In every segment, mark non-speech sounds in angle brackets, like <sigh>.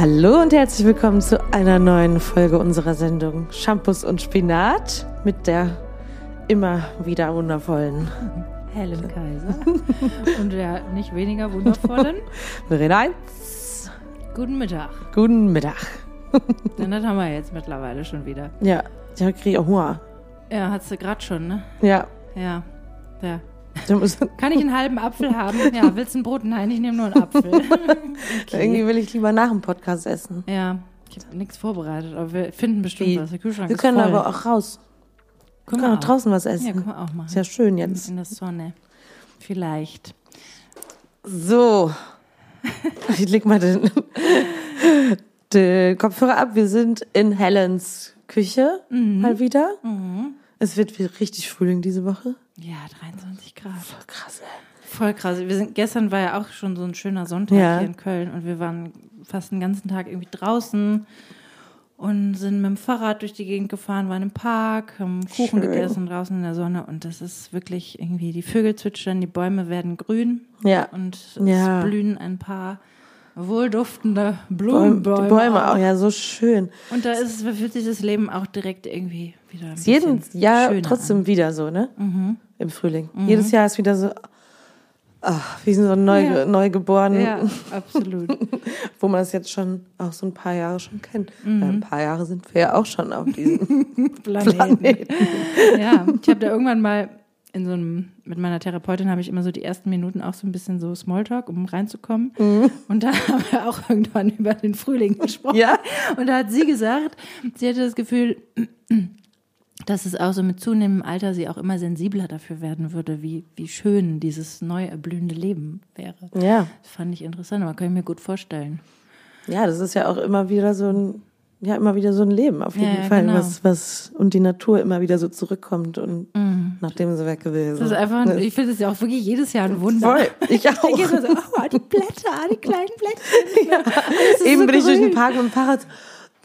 Hallo und herzlich willkommen zu einer neuen Folge unserer Sendung Shampoos und Spinat mit der immer wieder wundervollen Helen Kaiser und der nicht weniger wundervollen <laughs> Verena Heinz. Guten Mittag. Guten Mittag. <laughs> Denn das haben wir jetzt mittlerweile schon wieder. Ja, ich kriege auch Hunger. Ja, hast du gerade schon, ne? Ja. Ja. Ja. <laughs> Kann ich einen halben Apfel haben? Ja, willst du ein Brot? Nein, ich nehme nur einen Apfel. <laughs> Irgendwie will ich lieber nach dem Podcast essen. Ja, ich habe nichts vorbereitet, aber wir finden bestimmt Wie? was. Der Kühlschrank Wir ist können voll. aber auch raus. Wir Können können wir auch draußen was essen. Ja, können wir auch machen. Ist ja schön jetzt. In der Sonne. Vielleicht. So. <laughs> Ich leg mal den, den Kopfhörer ab. Wir sind in Helens Küche mal wieder. Es wird richtig Frühling diese Woche. Ja, 23 Grad. Voll krass, ey. Voll krass. Wir sind, gestern war ja auch schon so ein schöner Sonntag Ja. hier in Köln und wir waren fast den ganzen Tag irgendwie draußen und sind mit dem Fahrrad durch die Gegend gefahren, waren im Park, haben Kuchen Schön. gegessen draußen in der Sonne und das ist wirklich irgendwie, die Vögel zwitschern, die Bäume werden grün Ja. und Ja. es blühen ein paar wohlduftende Bäume, Blumenbäume. die Bäume auch, ja, so schön. Und da ist, es- fühlt sich das Leben auch direkt irgendwie wieder ein Jeden Jahr trotzdem an. Mhm. wieder so, ne? Im Frühling. Jedes Jahr ist wieder so, ach, wie so neu, Ja. neugeboren, Ja, absolut. <laughs> wo man das jetzt schon auch so ein paar Jahre schon kennt. Mhm. Ein paar Jahre sind wir ja auch schon auf diesem <laughs> Planeten. Planeten. Ja, ich habe da irgendwann mal in so einem, mit meiner Therapeutin habe ich immer so die ersten Minuten auch so ein bisschen so Smalltalk, um reinzukommen. Und da <laughs> haben wir auch irgendwann über den Frühling gesprochen. Ja? Und da hat sie gesagt, sie hatte das Gefühl, dass es auch so mit zunehmendem Alter sie auch immer sensibler dafür werden würde, wie, wie schön dieses neu erblühende Leben wäre. Ja. Das fand ich interessant, aber kann ich mir gut vorstellen. Ja, das ist ja auch immer wieder so ein, ja, immer wieder so ein Leben auf jeden Ja, Fall, genau. was, was, und die Natur immer wieder so zurückkommt und nachdem sie weg gewesen. Das ist einfach, ich finde es ja auch wirklich jedes Jahr ein Wunder. Voll, ich auch. man so, oh, die Blätter, die kleinen Blätter. <laughs> Ist Eben so bin ich durch den grün. Park mit dem Fahrrad.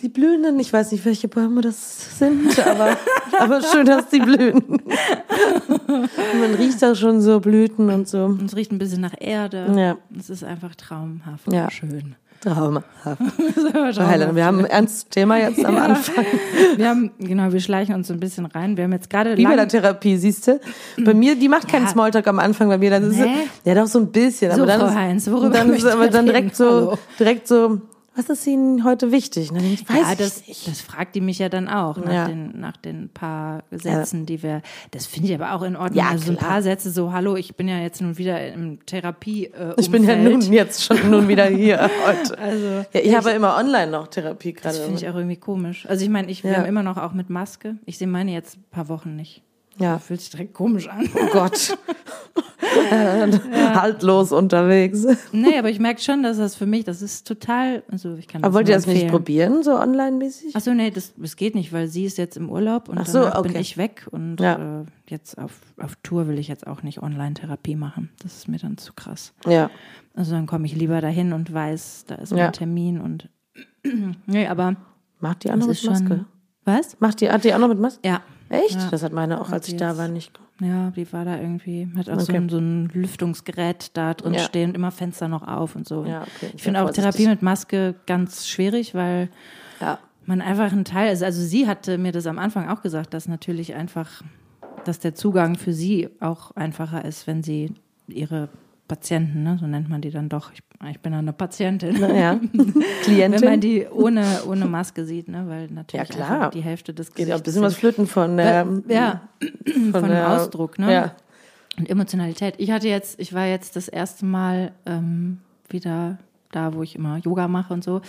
Die blühenden, ich weiß nicht, welche Bäume das sind, aber, <laughs> aber schön, dass die blühen. Und man riecht da schon so Blüten und so. Und es riecht ein bisschen nach Erde. Ja. Es ist einfach traumhaft. Ja. Schön. Traumhaft. Ist traumhaft. wir haben ein ernstes Thema jetzt am Anfang. <laughs> Wir haben, genau, wir schleichen uns so ein bisschen rein. Wir haben jetzt gerade Wie bei der Therapie, siehst du? Bei mir, die macht keinen Ja. Smalltalk am Anfang, bei mir dann ist Nee. es, ja doch so ein bisschen, So, aber dann Frau ist, Heinz, worüber dann ist aber dann reden? direkt so, Hallo. direkt so, was ist Ihnen heute wichtig? Denke ich, weiß ja, ich das, nicht. das fragt die mich ja dann auch nach, Ja. den, nach den paar Sätzen, die wir. Das finde ich aber auch in Ordnung. Ja, also so ein klar. paar Sätze so, hallo, ich bin ja jetzt nun wieder im Therapie. Äh, Ich bin ja nun jetzt schon nun wieder hier <laughs> heute. Also, Ja, ich habe ja immer online noch Therapie das gerade. finde ich auch irgendwie komisch. Also ich meine, ich, wir Ja. haben immer noch auch mit Maske. Ich sehe meine jetzt ein paar Wochen nicht. Ja. Fühlt sich direkt komisch an. Oh Gott. Haltlos unterwegs. Nee, aber ich merke schon, dass das für mich, das ist total, also ich kann das Aber wollt ihr das nicht probieren, so online-mäßig? Ach so, nee, das, das geht nicht, weil sie ist jetzt im Urlaub und Ach so, danach bin okay. ich weg und Ja. äh, jetzt auf, auf Tour will ich jetzt auch nicht Online-Therapie machen. Das ist mir dann zu krass. Ja. Also dann komme ich lieber dahin und weiß, da ist Ja. mein Termin und <clears throat> nee, aber Macht die andere mit Maske? schon. Was? Macht die, hat die auch noch mit Maske? Ja. Echt? Ja. Das hat meine auch, Hat als ich da war, nicht. Ja, die war da irgendwie, hat auch so, Okay. ein, so ein Lüftungsgerät da drin Ja. stehen und immer Fenster noch auf und so. Ja, okay. Ich finde auch Therapie mit Maske ganz schwierig, weil Ja. man einfach ein Teil ist. Also sie hatte mir das am Anfang auch gesagt, dass natürlich einfach, dass der Zugang für sie auch einfacher ist, wenn sie ihre Patienten, ne, so nennt man die dann doch. Ich, ich bin eine Patientin. Ja. <laughs> Wenn Klientin. man die ohne, ohne Maske sieht, ne, weil natürlich Ja, klar. die Hälfte des Geht ja auch ein Gesichts bisschen was flöten von der, ja, <clears throat> von, dem der- Ausdruck, ne? Ja. Und Emotionalität. Ich hatte jetzt, ich war jetzt das erste Mal ähm, wieder da, wo ich immer Yoga mache und so.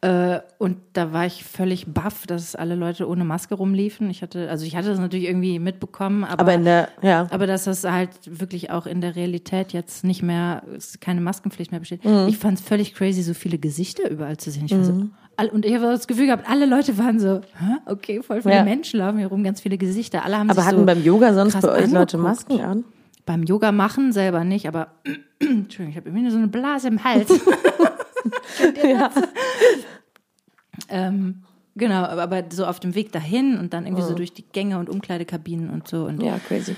Äh, und da war ich völlig baff, dass alle Leute ohne Maske rumliefen. Ich hatte, also ich hatte das natürlich irgendwie mitbekommen, aber, Aber in der, ja. aber dass das halt wirklich auch in der Realität jetzt nicht mehr, keine Maskenpflicht mehr besteht. Mhm. Ich fand es völlig crazy, so viele Gesichter überall zu sehen. Ich war so, all- und ich habe das Gefühl gehabt, alle Leute waren so, Hä? okay, voll viele Ja. Menschen laufen hier rum, ganz viele Gesichter. Alle haben Aber hatten so beim Yoga sonst bei euch Leute angeguckt. Masken an? Beim Yoga machen selber nicht, aber <clears throat> Entschuldigung, ich habe irgendwie so eine Blase im Hals. <laughs> Ja. ähm, genau, aber, aber so auf dem Weg dahin und dann irgendwie so durch die Gänge und Umkleidekabinen und so. Und ja, crazy.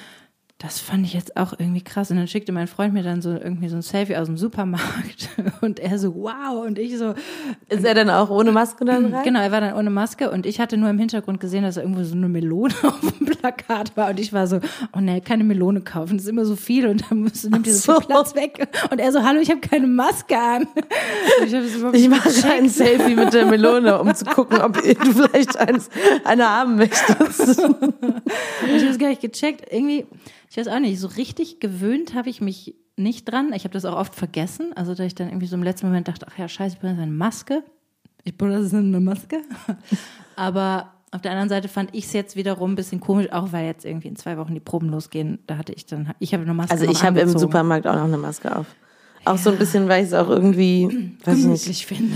Das fand ich jetzt auch irgendwie krass. Und dann schickte mein Freund mir dann so irgendwie so ein Selfie aus dem Supermarkt <laughs> und er so, wow. Und ich so. Ist er denn auch ohne Maske dann rein? Genau, er war dann ohne Maske und ich hatte nur im Hintergrund gesehen, dass er irgendwo so eine Melone <laughs> auf dem Plakat war. Und ich war so, oh nee, keine Melone kaufen, das ist immer so viel und dann musst, nimmt ihr so so. viel Platz weg. Und er so, hallo, ich habe keine Maske an. Und ich, Ich mache ein Selfie mit der Melone, um zu gucken, ob du <laughs> vielleicht eins, eine haben möchtest. Ich habe es gar nicht gecheckt. Irgendwie, ich weiß auch nicht, so richtig gewöhnt habe ich mich nicht dran. Ich habe das auch oft vergessen. Also, da ich dann irgendwie so im letzten Moment dachte, ach ja, scheiße, ich brauche jetzt eine Maske. Ich brauche das eine Maske. <laughs> Aber auf der anderen Seite fand ich es jetzt wiederum ein bisschen komisch, auch weil jetzt irgendwie in zwei Wochen die Proben losgehen. Da hatte ich dann, ich habe eine Maske Also ich habe im. Supermarkt auch noch eine Maske auf. Auch so ein bisschen, weil ich es auch irgendwie, <clears throat> weiß ich nicht. gemütlich finde.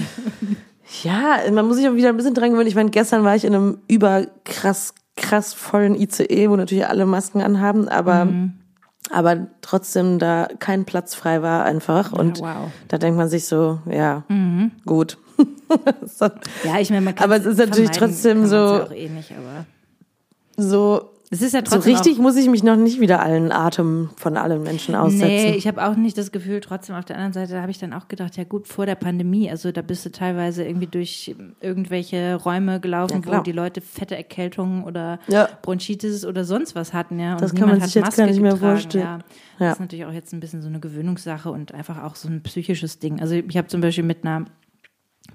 Ja, man muss sich auch wieder ein bisschen dran gewöhnen. Ich meine, gestern war ich in einem überkrass, krass vollen ICE, wo natürlich alle Masken anhaben, aber, Mhm. aber trotzdem da kein Platz frei war einfach. Und wow. Mhm. da denkt man sich so, ja, gut. <laughs> so, Ja, ich meine, man kann Aber es ist natürlich trotzdem so- Ja eh nicht, so, es ist ja so trotzdem richtig Auch, muss ich mich noch nicht wieder allen Atem von allen Menschen aussetzen. Nee, ich habe auch nicht das Gefühl, trotzdem auf der anderen Seite habe ich dann auch gedacht, ja gut, vor der Pandemie, also da bist du teilweise irgendwie durch irgendwelche Räume gelaufen, Ja, wo die Leute fette Erkältungen oder Ja. Bronchitis oder sonst was hatten, ja. Und Das kann man sich jetzt Maske gar nicht mehr getragen, vorstellen. Ja. Das ist natürlich auch jetzt ein bisschen so eine Gewöhnungssache und einfach auch so ein psychisches Ding. Also ich habe zum Beispiel mit einer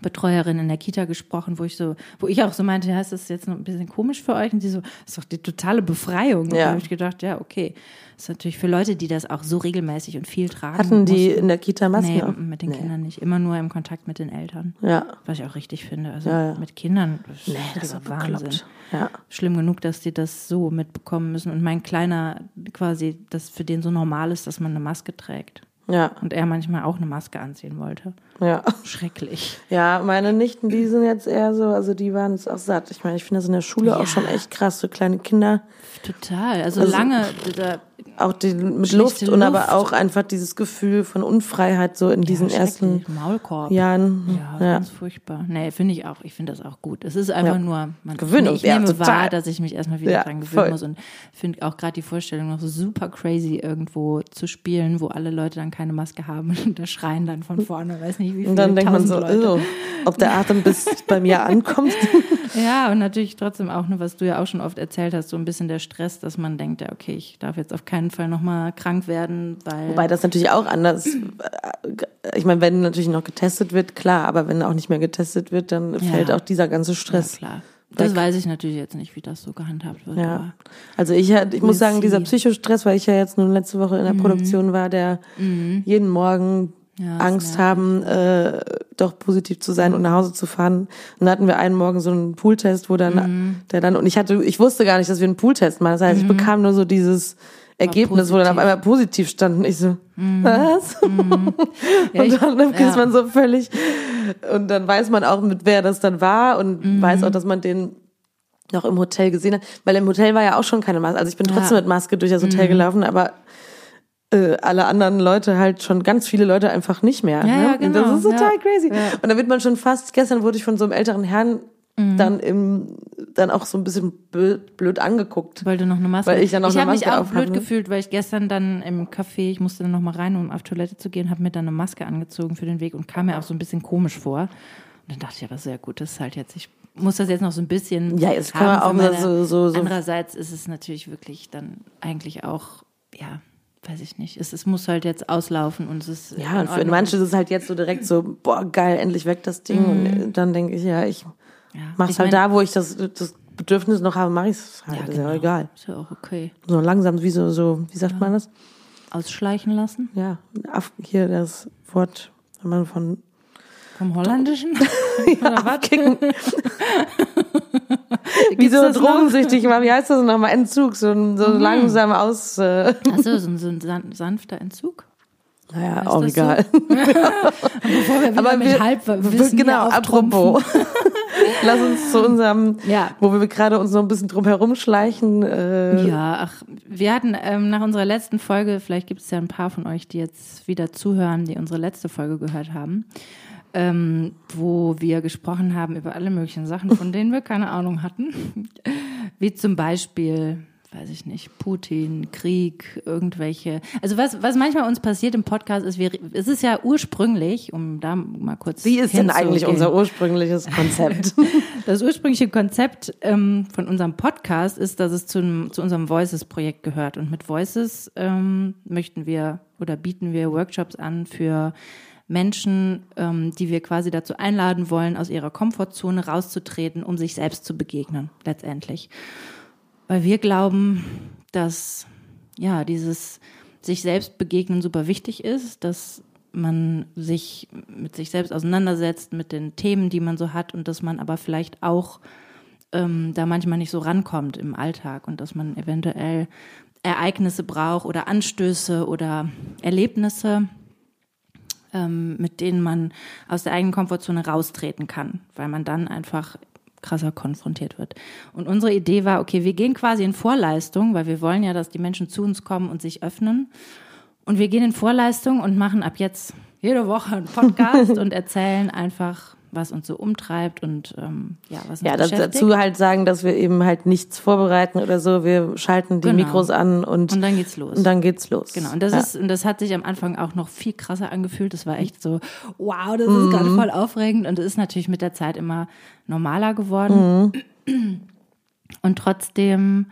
Betreuerin in der Kita gesprochen, wo ich so, wo ich auch so meinte, ja, ist das jetzt noch ein bisschen komisch für euch? Und die so, das ist doch die totale Befreiung. Und Ja. da habe ich gedacht, ja, okay. Das ist natürlich für Leute, die das auch so regelmäßig und viel tragen. Hatten die mussten. in der Kita Masken Nee, mit den Kindern nicht. Immer nur im Kontakt mit den Eltern. Ja. Was ich auch richtig finde. Also Ja, ja. mit Kindern, das Nee, das ist Wahnsinn. bekloppt. Ja. Schlimm genug, dass die das so mitbekommen müssen. Und mein Kleiner quasi, das für den so normal ist, dass man eine Maske trägt. Ja, Und er manchmal auch eine Maske anziehen wollte. ja. Schrecklich. Ja, meine Nichten, die sind jetzt eher so, also die waren jetzt auch satt. Ich meine, ich finde das in der Schule Ja. auch schon echt krass, so kleine Kinder, Total. Also, Also- lange, da, auch die mit Schlichte Luft und aber Luft. auch einfach dieses Gefühl von Unfreiheit so in diesen ja, ersten schrecklich. Maulkorb. Jahren. Ja, Ja. ganz furchtbar. Nee, finde ich auch. Ich finde das auch gut. Es ist einfach Ja. nur, man Gewöhnung, ich nehme total. wahr, dass ich mich erstmal wieder Ja, dran gewöhnen voll. muss und finde auch gerade die Vorstellung noch super crazy, irgendwo zu spielen, wo alle Leute dann keine Maske haben <laughs> und da schreien dann von vorne, weiß nicht wie viele Und dann denkt man so, Leute. ob der Atem bis <laughs> bei mir ankommt. Ja, und natürlich trotzdem auch, ne, was du ja auch schon oft erzählt hast, so ein bisschen der Stress, dass man denkt, ja, okay, ich darf jetzt auf keinen Fall nochmal krank werden, weil. Wobei das natürlich auch anders, ich meine, wenn natürlich noch getestet wird, klar, aber wenn auch nicht mehr getestet wird, dann fällt auch dieser ganze ja, Stress. klar. Das weiß ich natürlich jetzt nicht, wie das so gehandhabt wird. Ja. Also ich, ich muss sagen, dieser. Psychostress, weil ich ja jetzt nun letzte Woche in der Produktion war, der jeden Morgen Mhm. Ja, Angst haben, äh, doch positiv zu sein und nach Hause zu fahren. Und da hatten wir einen Morgen so einen Pooltest, wo dann, Mhm. der dann, und ich hatte, ich wusste gar nicht, dass wir einen Pooltest machen. Das heißt, ich bekam nur so dieses Ergebnis, wo dann auf. Mhm. einmal positiv stand. <laughs> Und ich so, was? Ja, ich- und dann ist ja. man so völlig, und dann weiß man auch, mit wer das dann war und Mhm. weiß auch, dass man den noch im Hotel gesehen hat. Weil im Hotel war ja auch schon keine Maske. Also ich bin trotzdem Ja. mit Maske durch das Hotel gelaufen, aber äh, alle anderen Leute halt schon ganz viele Leute einfach nicht mehr. Ja, ne? ja, Und genau, Das ist total ja. crazy. Ja. Und da wird man schon fast, gestern wurde ich von so einem älteren Herrn Mhm. dann im, dann auch so ein bisschen blöd, blöd angeguckt. Weil du noch eine Maske Weil ich dann noch Ich eine habe mich auch blöd habe. gefühlt, weil ich gestern dann im Café, ich musste dann noch mal rein, um auf Toilette zu gehen, habe mir dann eine Maske angezogen für den Weg und kam mir auch so ein bisschen komisch vor. Und dann dachte ich, aber sehr gut, das ist halt jetzt, ich muss das jetzt noch so ein bisschen. Ja, jetzt kann man auch mal so- so- so- Andererseits ist es natürlich wirklich dann eigentlich auch, ja, weiß ich nicht. Es, es muss halt jetzt auslaufen und es ist. Ja, und für manche ist es halt jetzt so direkt so, boah, geil, endlich weg das Ding. Und dann denke ich, ja, ich Mhm. Ja. mach's halt mein- da, wo ich das, das Bedürfnis noch habe, mache ich es halt. Ja, ist ja genau. egal. Ist ja auch okay. So langsam, wie so, so wie sagt man das? Ausschleichen lassen Ja, hier das Wort, wenn man von vom Holländischen. <laughs> ja, abkicken. <laughs> <laughs> wie Gibt's so drogensüchtig war, wie heißt das nochmal? Entzug, so, ein- so langsam aus. Äh, Achso, so ein, so ein san- sanfter Entzug. Naja, Heißt auch das so? egal. <laughs> Bevor wir Aber wir, Halbwissen genau, hier auftrumpfen. apropos. <laughs> Lass uns zu unserem, Ja. wo wir gerade uns noch ein bisschen drum herumschleichen. Äh, Ja, ach, wir hatten ähm, nach unserer letzten Folge, vielleicht gibt es ja ein paar von euch, die jetzt wieder zuhören, die unsere letzte Folge gehört haben, ähm, wo wir gesprochen haben über alle möglichen Sachen, von denen wir keine Ahnung hatten. Wie zum Beispiel weiß ich nicht, Putin, Krieg, irgendwelche. Also was, was manchmal uns passiert im Podcast ist, wir, es ist ja ursprünglich, um da mal kurz. Wie ist denn eigentlich unser ursprüngliches Konzept? <laughs> das ursprüngliche Konzept ähm, von unserem Podcast ist, dass es zu, zu unserem Voices-Projekt gehört. Und mit Voices ähm, möchten wir oder bieten wir Workshops an für Menschen, ähm, die wir quasi dazu einladen wollen, aus ihrer Komfortzone rauszutreten, um sich selbst zu begegnen, letztendlich weil wir glauben, dass ja dieses sich selbst begegnen super wichtig ist, dass man sich mit sich selbst auseinandersetzt, mit den Themen, die man so hat und dass man aber vielleicht auch ähm, da manchmal nicht so rankommt im Alltag und dass man eventuell Ereignisse braucht oder Anstöße oder Erlebnisse, ähm, mit denen man aus der eigenen Komfortzone raustreten kann, weil man dann einfach krasser konfrontiert wird. Und unsere Idee war, okay, wir gehen quasi in Vorleistung, weil wir wollen ja, dass die Menschen zu uns kommen und sich öffnen. Und wir gehen in Vorleistung und machen ab jetzt jede Woche einen Podcast <laughs> und erzählen einfach was uns so umtreibt und ähm, ja, was uns Ja, dazu halt sagen, dass wir eben halt nichts vorbereiten oder so. Wir schalten die genau. Mikros an und, und dann geht's los. Und dann geht's los. Genau. Und das ja. ist, und das hat sich am Anfang auch noch viel krasser angefühlt. Das war echt so, wow, das ist mhm. gerade voll aufregend. Und es ist natürlich mit der Zeit immer normaler geworden. Mhm. Und trotzdem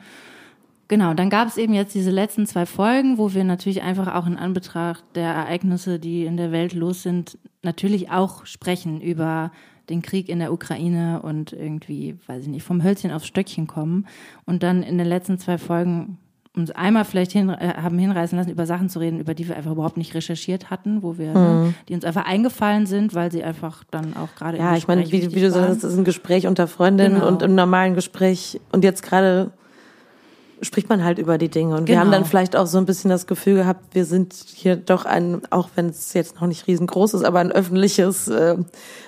Genau, dann gab es eben jetzt diese letzten zwei Folgen, wo wir natürlich einfach auch in Anbetracht der Ereignisse, die in der Welt los sind, natürlich auch sprechen über den Krieg in der Ukraine und irgendwie, weiß ich nicht, vom Hölzchen aufs Stöckchen kommen. Und dann in den letzten zwei Folgen uns einmal vielleicht hin, äh, haben hinreißen lassen, über Sachen zu reden, über die wir einfach überhaupt nicht recherchiert hatten, wo wir, ne, mhm. ne, die uns einfach eingefallen sind, weil sie einfach dann auch gerade Ja, ich meine, wie, wie du sagst, das ist ein Gespräch unter Freundinnen genau. und im normalen Gespräch und jetzt gerade spricht man halt über die Dinge. Und genau. wir haben dann genau. vielleicht auch so ein bisschen das Gefühl gehabt, wir sind hier doch ein, auch wenn es jetzt noch nicht riesengroß ist, aber ein öffentliches äh,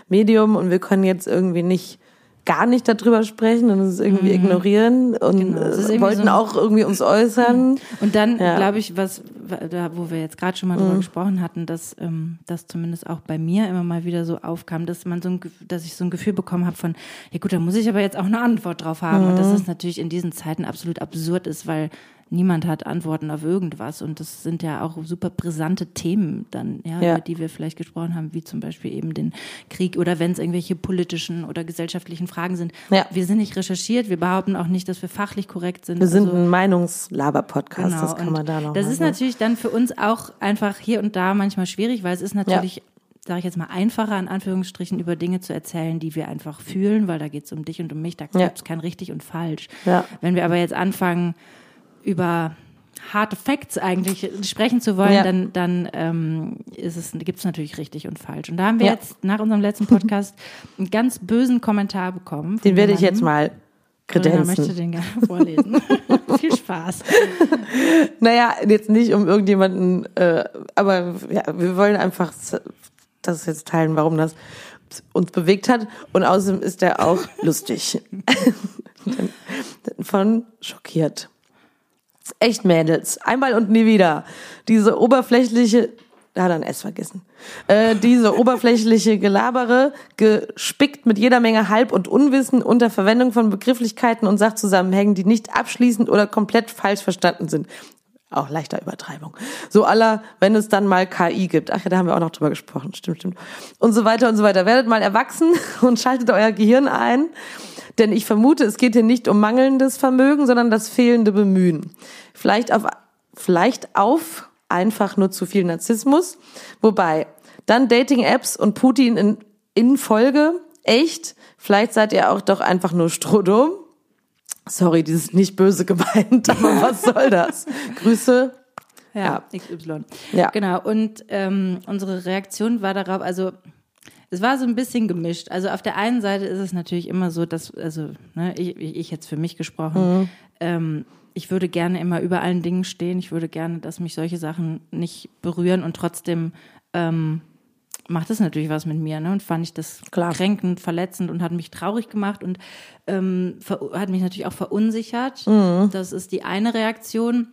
Medium und wir können jetzt irgendwie nicht gar nicht darüber sprechen und es irgendwie mhm. ignorieren und genau. äh, wollten so auch irgendwie uns äußern. <laughs> Und dann ja. glaube ich, was da, wo wir jetzt gerade schon mal drüber mhm. gesprochen hatten, dass ähm, das zumindest auch bei mir immer mal wieder so aufkam, dass man so ein, dass ich so ein Gefühl bekommen habe von, ja gut, da muss ich aber jetzt auch eine Antwort drauf haben. Mhm. Und dass es natürlich in diesen Zeiten absolut absurd ist, weil niemand hat Antworten auf irgendwas. Und das sind ja auch super brisante Themen dann, ja, ja. über die wir vielleicht gesprochen haben, wie zum Beispiel eben den Krieg oder wenn es irgendwelche politischen oder gesellschaftlichen Fragen sind. Ja. Wir sind nicht recherchiert, wir behaupten auch nicht, dass wir fachlich korrekt sind. Wir sind also, ein Meinungslaber-Podcast, genau. das kann man da noch Das ist natürlich dann für uns auch einfach hier und da manchmal schwierig, weil es ist natürlich ja sage ich jetzt mal, einfacher, in Anführungsstrichen, über Dinge zu erzählen, die wir einfach fühlen, weil da geht es um dich und um mich, da gibt es ja. kein richtig und falsch. Ja. Wenn wir aber jetzt anfangen, über harte Facts eigentlich sprechen zu wollen, ja. dann, dann ähm, ist es, gibt es natürlich richtig und falsch. Und da haben wir ja. jetzt nach unserem letzten Podcast <laughs> einen ganz bösen Kommentar bekommen. Den werde ich jetzt mal kredenzen. Ich möchte den gerne vorlesen. <laughs> Viel Spaß. Naja, jetzt nicht um irgendjemanden, äh, aber ja, wir wollen einfach das jetzt teilen, warum das uns bewegt hat. Und außerdem ist er auch <laughs> lustig. Von schockiert. Echt Mädels. Einmal und nie wieder. Diese oberflächliche, da hat er ein S vergessen. Äh, diese oberflächliche Gelabere, gespickt mit jeder Menge Halb- und Unwissen unter Verwendung von Begrifflichkeiten und Sachzusammenhängen, die nicht abschließend oder komplett falsch verstanden sind. Auch leichter Übertreibung. So aller, wenn es dann mal KI gibt. Ach ja, da haben wir auch noch drüber gesprochen. Stimmt, stimmt. Und so weiter und so weiter. Werdet mal erwachsen <laughs> und schaltet euer Gehirn ein denn ich vermute, es geht hier nicht um mangelndes Vermögen, sondern das fehlende Bemühen. Vielleicht auf, vielleicht auf einfach nur zu viel Narzissmus. Wobei, dann Dating-Apps und Putin in, in Folge. Echt? Vielleicht seid ihr auch doch einfach nur Strohdumm. Sorry, dieses nicht böse gemeint, <laughs> aber was soll das? Grüße. Ja, ja, XY. Ja. Genau. Und ähm, unsere Reaktion war darauf, also es war so ein bisschen gemischt. Also auf der einen Seite ist es natürlich immer so, dass, also ne, ich, ich jetzt für mich gesprochen, mhm. ähm, ich würde gerne immer über allen Dingen stehen. Ich würde gerne, dass mich solche Sachen nicht berühren und trotzdem ähm, macht es natürlich was mit mir. Ne? Und fand ich das Klar. kränkend, verletzend und hat mich traurig gemacht und ähm, hat mich natürlich auch verunsichert. Mhm. Das ist die eine Reaktion.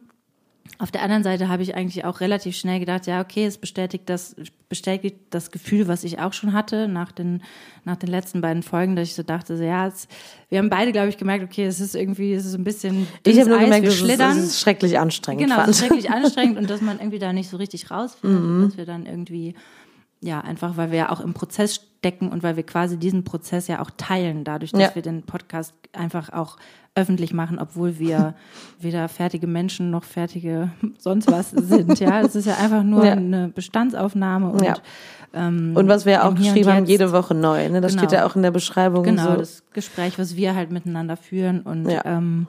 Auf der anderen Seite habe ich eigentlich auch relativ schnell gedacht, ja, okay, es bestätigt das, bestätigt das Gefühl, was ich auch schon hatte nach den, nach den letzten beiden Folgen, dass ich so dachte, so, ja, es, wir haben beide, glaube ich, gemerkt, okay, es ist irgendwie, es ist ein bisschen. Ich habe nur Eis, gemerkt, wir es ist, es ist schrecklich anstrengend. Genau, es ist schrecklich anstrengend und dass man irgendwie da nicht so richtig rausfindet, <laughs> Mhm. dass wir dann irgendwie, ja, einfach weil wir ja auch im Prozess stecken und weil wir quasi diesen Prozess ja auch teilen, dadurch, dass Ja. wir den Podcast einfach auch öffentlich machen, obwohl wir <laughs> weder fertige Menschen noch fertige <laughs> sonst was sind. Ja, es ist ja einfach nur Ja. eine Bestandsaufnahme und Ja. ähm, Und was wir ja auch geschrieben haben, jede Woche neu. Ne? Das Genau. steht ja auch in der Beschreibung. Genau, so. das Gespräch, was wir halt miteinander führen. Und ähm,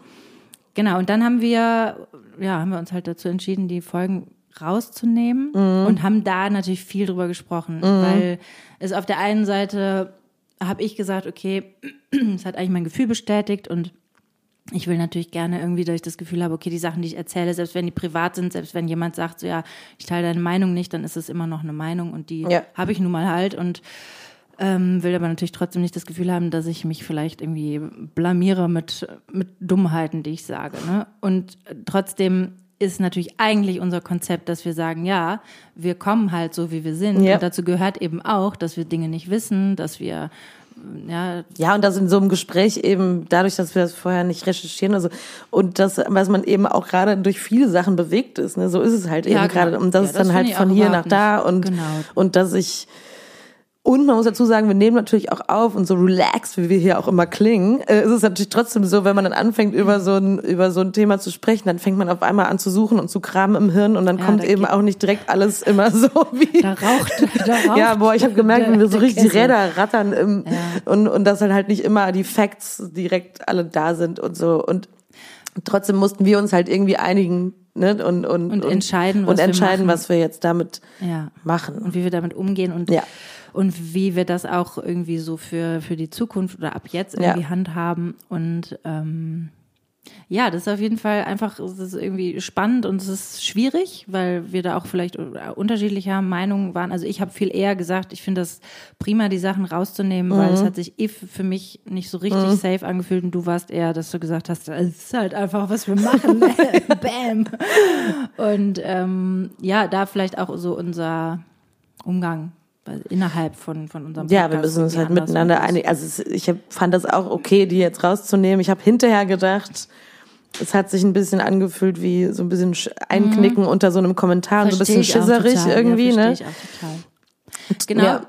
genau, und dann haben wir, ja, haben wir uns halt dazu entschieden, die Folgen rauszunehmen Mhm. und haben da natürlich viel drüber gesprochen, weil es auf der einen Seite habe ich gesagt, okay, <clears throat> es hat eigentlich mein Gefühl bestätigt und ich will natürlich gerne irgendwie, dass ich das Gefühl habe, okay, die Sachen, die ich erzähle, selbst wenn die privat sind, selbst wenn jemand sagt, so ja, ich teile deine Meinung nicht, dann ist es immer noch eine Meinung und die Ja. habe ich nun mal halt und ähm, will aber natürlich trotzdem nicht das Gefühl haben, dass ich mich vielleicht irgendwie blamiere mit, mit Dummheiten, die ich sage. Ne? Und trotzdem ist natürlich eigentlich unser Konzept, dass wir sagen, ja, wir kommen halt so, wie wir sind. Ja. Und dazu gehört eben auch, dass wir Dinge nicht wissen, dass wir ja, Ja, und das in so einem Gespräch eben, dadurch, dass wir das vorher nicht recherchieren, also, und das, was man eben auch gerade durch viele Sachen bewegt ist, ne, so ist es halt Ja, eben gerade. genau. Und das Ja, ist das dann halt finde ich von hier nach da und, Genau. und dass ich, und man muss dazu sagen, wir nehmen natürlich auch auf und so relaxed, wie wir hier auch immer klingen, äh, ist es natürlich trotzdem so, wenn man dann anfängt, über so ein, über so ein Thema zu sprechen, dann fängt man auf einmal an zu suchen und zu kramen im Hirn und dann Ja, kommt da eben auch nicht direkt alles immer <laughs> so wie, da raucht, da <laughs> raucht. ja, boah, ich habe gemerkt, wenn wir so richtig die Kessel. Räder rattern im, Ja. und, und dass dann halt nicht immer die Facts direkt alle da sind und so. Und trotzdem mussten wir uns halt irgendwie einigen ne? und, und, Und entscheiden, was und wir entscheiden, machen. was wir jetzt damit Ja. machen. und wie wir damit umgehen und, Ja. Und wie wir das auch irgendwie so für, für die Zukunft oder ab jetzt Ja. irgendwie handhaben. Und ähm, ja, das ist auf jeden Fall einfach, es ist irgendwie spannend und es ist schwierig, weil wir da auch vielleicht unterschiedlicher Meinung waren. Also ich habe viel eher gesagt, ich finde das prima, die Sachen rauszunehmen, weil Mhm. es hat sich eh für mich nicht so richtig safe angefühlt und du warst eher, dass du gesagt hast, es ist halt einfach, was wir machen. <laughs> Bam. Und ähm, ja, da vielleicht auch so unser Umgang weil innerhalb von, von unserem Ja, wir müssen uns halt miteinander einigen. Also ich hab, fand das auch okay, die jetzt rauszunehmen. Ich habe hinterher gedacht, es hat sich ein bisschen angefühlt wie so ein bisschen Sch- Einknicken unter so einem Kommentar, und so ein bisschen Mhm. Schisserig irgendwie, ja, ne? Ich auch total. Genau, Ja.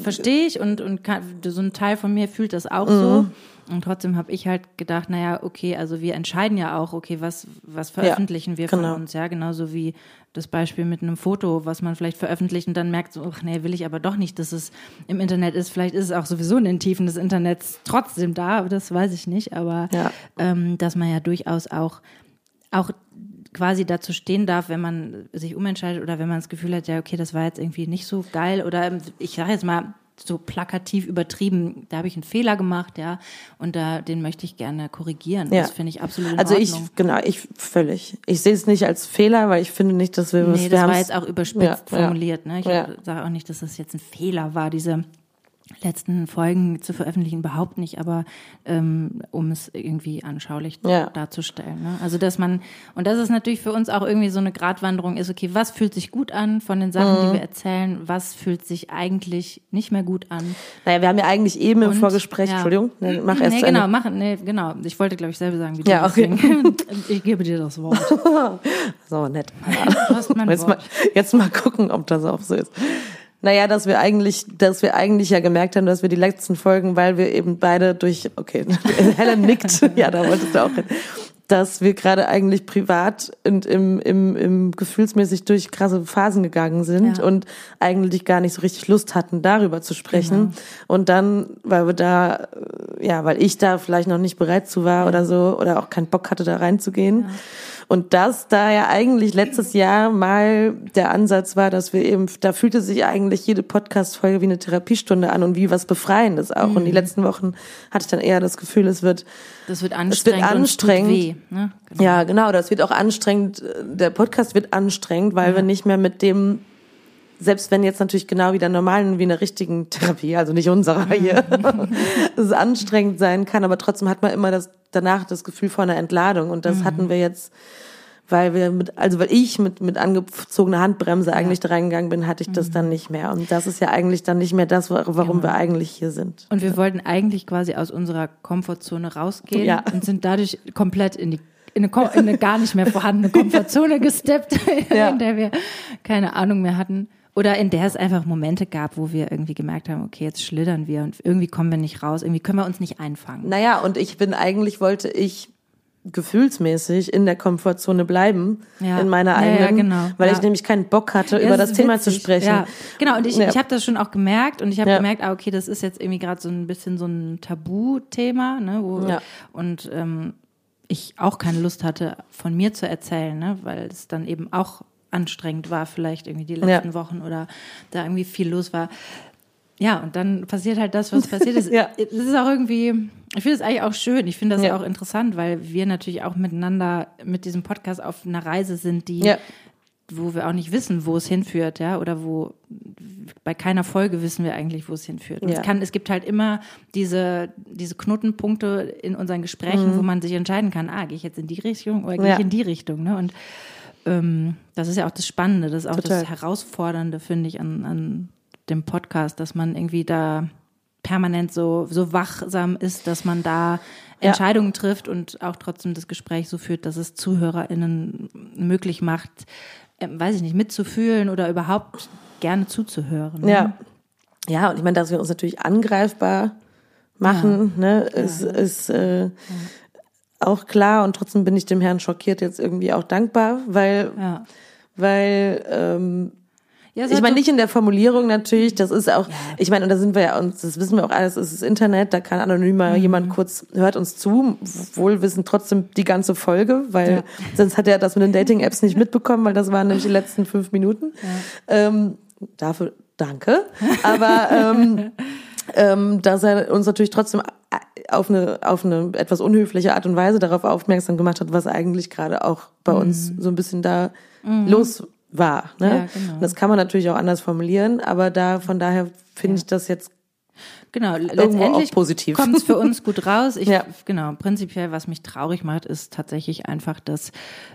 verstehe ich und, und kann, so ein Teil von mir fühlt das auch Mhm. so. Und trotzdem habe ich halt gedacht, naja, okay, also wir entscheiden ja auch, okay, was, was veröffentlichen wir genau. von uns, ja, genauso wie das Beispiel mit einem Foto, was man vielleicht veröffentlicht und dann merkt, so, ach nee, will ich aber doch nicht, dass es im Internet ist. Vielleicht ist es auch sowieso in den Tiefen des Internets trotzdem da, das weiß ich nicht, aber Ja. ähm, dass man ja durchaus auch, auch quasi dazu stehen darf, wenn man sich umentscheidet oder wenn man das Gefühl hat, ja, okay, das war jetzt irgendwie nicht so geil oder ähm, ich sage jetzt mal so plakativ übertrieben, da habe ich einen Fehler gemacht, ja, und da den möchte ich gerne korrigieren. Ja. Das finde ich absolut Also ich, genau, ich völlig. Ich sehe es nicht als Fehler, weil ich finde nicht, dass wir Nee, wir das war haben's- jetzt auch überspitzt ja. formuliert. Ne? Ich Ja. sage auch nicht, dass das jetzt ein Fehler war, diese letzten Folgen zu veröffentlichen, überhaupt nicht, aber ähm, um es irgendwie anschaulich Ja. darzustellen. Ne? Also dass man, und das ist natürlich für uns auch irgendwie so eine Gratwanderung ist, okay, was fühlt sich gut an von den Sachen, Mhm. die wir erzählen, was fühlt sich eigentlich nicht mehr gut an. Naja, wir haben ja eigentlich eben im Und, Vorgespräch, ja. Entschuldigung, nee, mach erst nee, genau, Ende. mach, nee, genau. Ich wollte, glaube ich, selber sagen, wie du Ja, okay. <laughs> Ich gebe dir das Wort. <laughs> So, nett. Du hast mein Jetzt mal, Wort. jetzt mal gucken, ob das auch so ist. Naja, dass wir eigentlich, dass wir eigentlich ja gemerkt haben, dass wir die letzten Folgen, weil wir eben beide durch, okay, <laughs> Helen nickt, <laughs> ja, da wolltest du auch hin, dass wir gerade eigentlich privat und im, im, im gefühlsmäßig durch krasse Phasen gegangen sind Ja. und eigentlich gar nicht so richtig Lust hatten, darüber zu sprechen. Genau. Und dann, weil wir da, ja, weil ich da vielleicht noch nicht bereit zu war oder so, oder auch keinen Bock hatte, da reinzugehen. Und das da ja eigentlich letztes Jahr mal der Ansatz war, dass wir eben, da fühlte sich eigentlich jede Podcast-Folge wie eine Therapiestunde an und wie was Befreiendes auch. Und die Mhm. letzten Wochen hatte ich dann eher das Gefühl, es wird, Das wird anstrengend anstrengend. und tut weh. Ne? Genau. ja genau, das wird auch anstrengend, der Podcast wird anstrengend, weil wir nicht mehr mit dem, selbst wenn jetzt natürlich genau wie der normalen, wie in der richtigen Therapie, also nicht unserer hier, <laughs> es anstrengend sein kann, aber trotzdem hat man immer das, danach das Gefühl von einer Entladung und das hatten wir jetzt weil wir mit, also weil ich mit, mit angezogener Handbremse eigentlich da reingegangen bin, hatte ich das dann nicht mehr. Und das ist ja eigentlich dann nicht mehr das, warum wir eigentlich hier sind. Und wir wollten eigentlich quasi aus unserer Komfortzone rausgehen Ja. und sind dadurch komplett in die in eine, in eine gar nicht mehr vorhandene Komfortzone gesteppt, Ja. <laughs> in der wir keine Ahnung mehr hatten. Oder in der es einfach Momente gab, wo wir irgendwie gemerkt haben, okay, jetzt schlittern wir und irgendwie kommen wir nicht raus, irgendwie können wir uns nicht einfangen. Naja, und ich bin eigentlich, wollte ich gefühlsmäßig in der Komfortzone bleiben, Ja. in meiner Ja, ja, eigenen, genau. weil Ja. ich nämlich keinen Bock hatte, Ja, über das Thema zu witzig. sprechen. Ja, genau. Und ich, Ja. ich habe das schon auch gemerkt und ich habe Ja. gemerkt, ah, okay, das ist jetzt irgendwie gerade so ein bisschen so ein Tabuthema, ne? Wo, Ja. Und ähm, ich auch keine Lust hatte, von mir zu erzählen, ne? weil es dann eben auch anstrengend war, vielleicht irgendwie die letzten Ja. Wochen oder da irgendwie viel los war. Ja, und dann passiert halt das, was passiert ist. <laughs> Ja. Es ist auch irgendwie, ich finde es eigentlich auch schön. Ich finde das ja. Auch interessant, weil wir natürlich auch miteinander mit diesem Podcast auf einer Reise sind, die Ja. wo wir auch nicht wissen, wo es hinführt, ja, oder wo bei keiner Folge wissen wir eigentlich, wo es hinführt. Ja. es kann, es gibt halt immer diese, diese Knotenpunkte in unseren Gesprächen, wo man sich entscheiden kann, ah, gehe ich jetzt in die Richtung oder gehe Mhm. Ja. ich in die Richtung, ne? Und ähm, das ist ja auch das Spannende, das ist auch Total. das Herausfordernde, finde ich, an, an dem Podcast, dass man irgendwie da permanent so, so wachsam ist, dass man da Ja. Entscheidungen trifft und auch trotzdem das Gespräch so führt, dass es ZuhörerInnen möglich macht, ähm, weiß ich nicht, mitzufühlen oder überhaupt gerne zuzuhören. ne? Ja. Ja, und ich meine, dass wir uns natürlich angreifbar machen, ne, ist, ist äh, auch klar. Und trotzdem bin ich dem Herrn schockiert jetzt irgendwie auch dankbar, weil, Ja. weil ähm, Ja, ich meine nicht in der Formulierung natürlich, das ist auch, ich meine, und da sind wir ja uns, das wissen wir auch alles, es ist Internet, da kann anonym mal Mhm. jemand kurz, hört uns zu, wohl wissen trotzdem die ganze Folge, weil sonst hat er das mit den Dating-Apps nicht <laughs> mitbekommen, weil das waren nämlich die letzten fünf Minuten. Ähm, dafür danke. Aber ähm, <laughs> ähm, dass er uns natürlich trotzdem auf eine, auf eine etwas unhöfliche Art und Weise darauf aufmerksam gemacht hat, was eigentlich gerade auch bei uns so ein bisschen da los war. Ne? Mhm. Ja, genau. Das kann man natürlich auch anders formulieren, aber da von daher finde ich das jetzt Genau, letztendlich auch positiv. kommt es für uns gut <laughs> raus. Ich, Ja. Genau, prinzipiell, was mich traurig macht, ist tatsächlich einfach, dass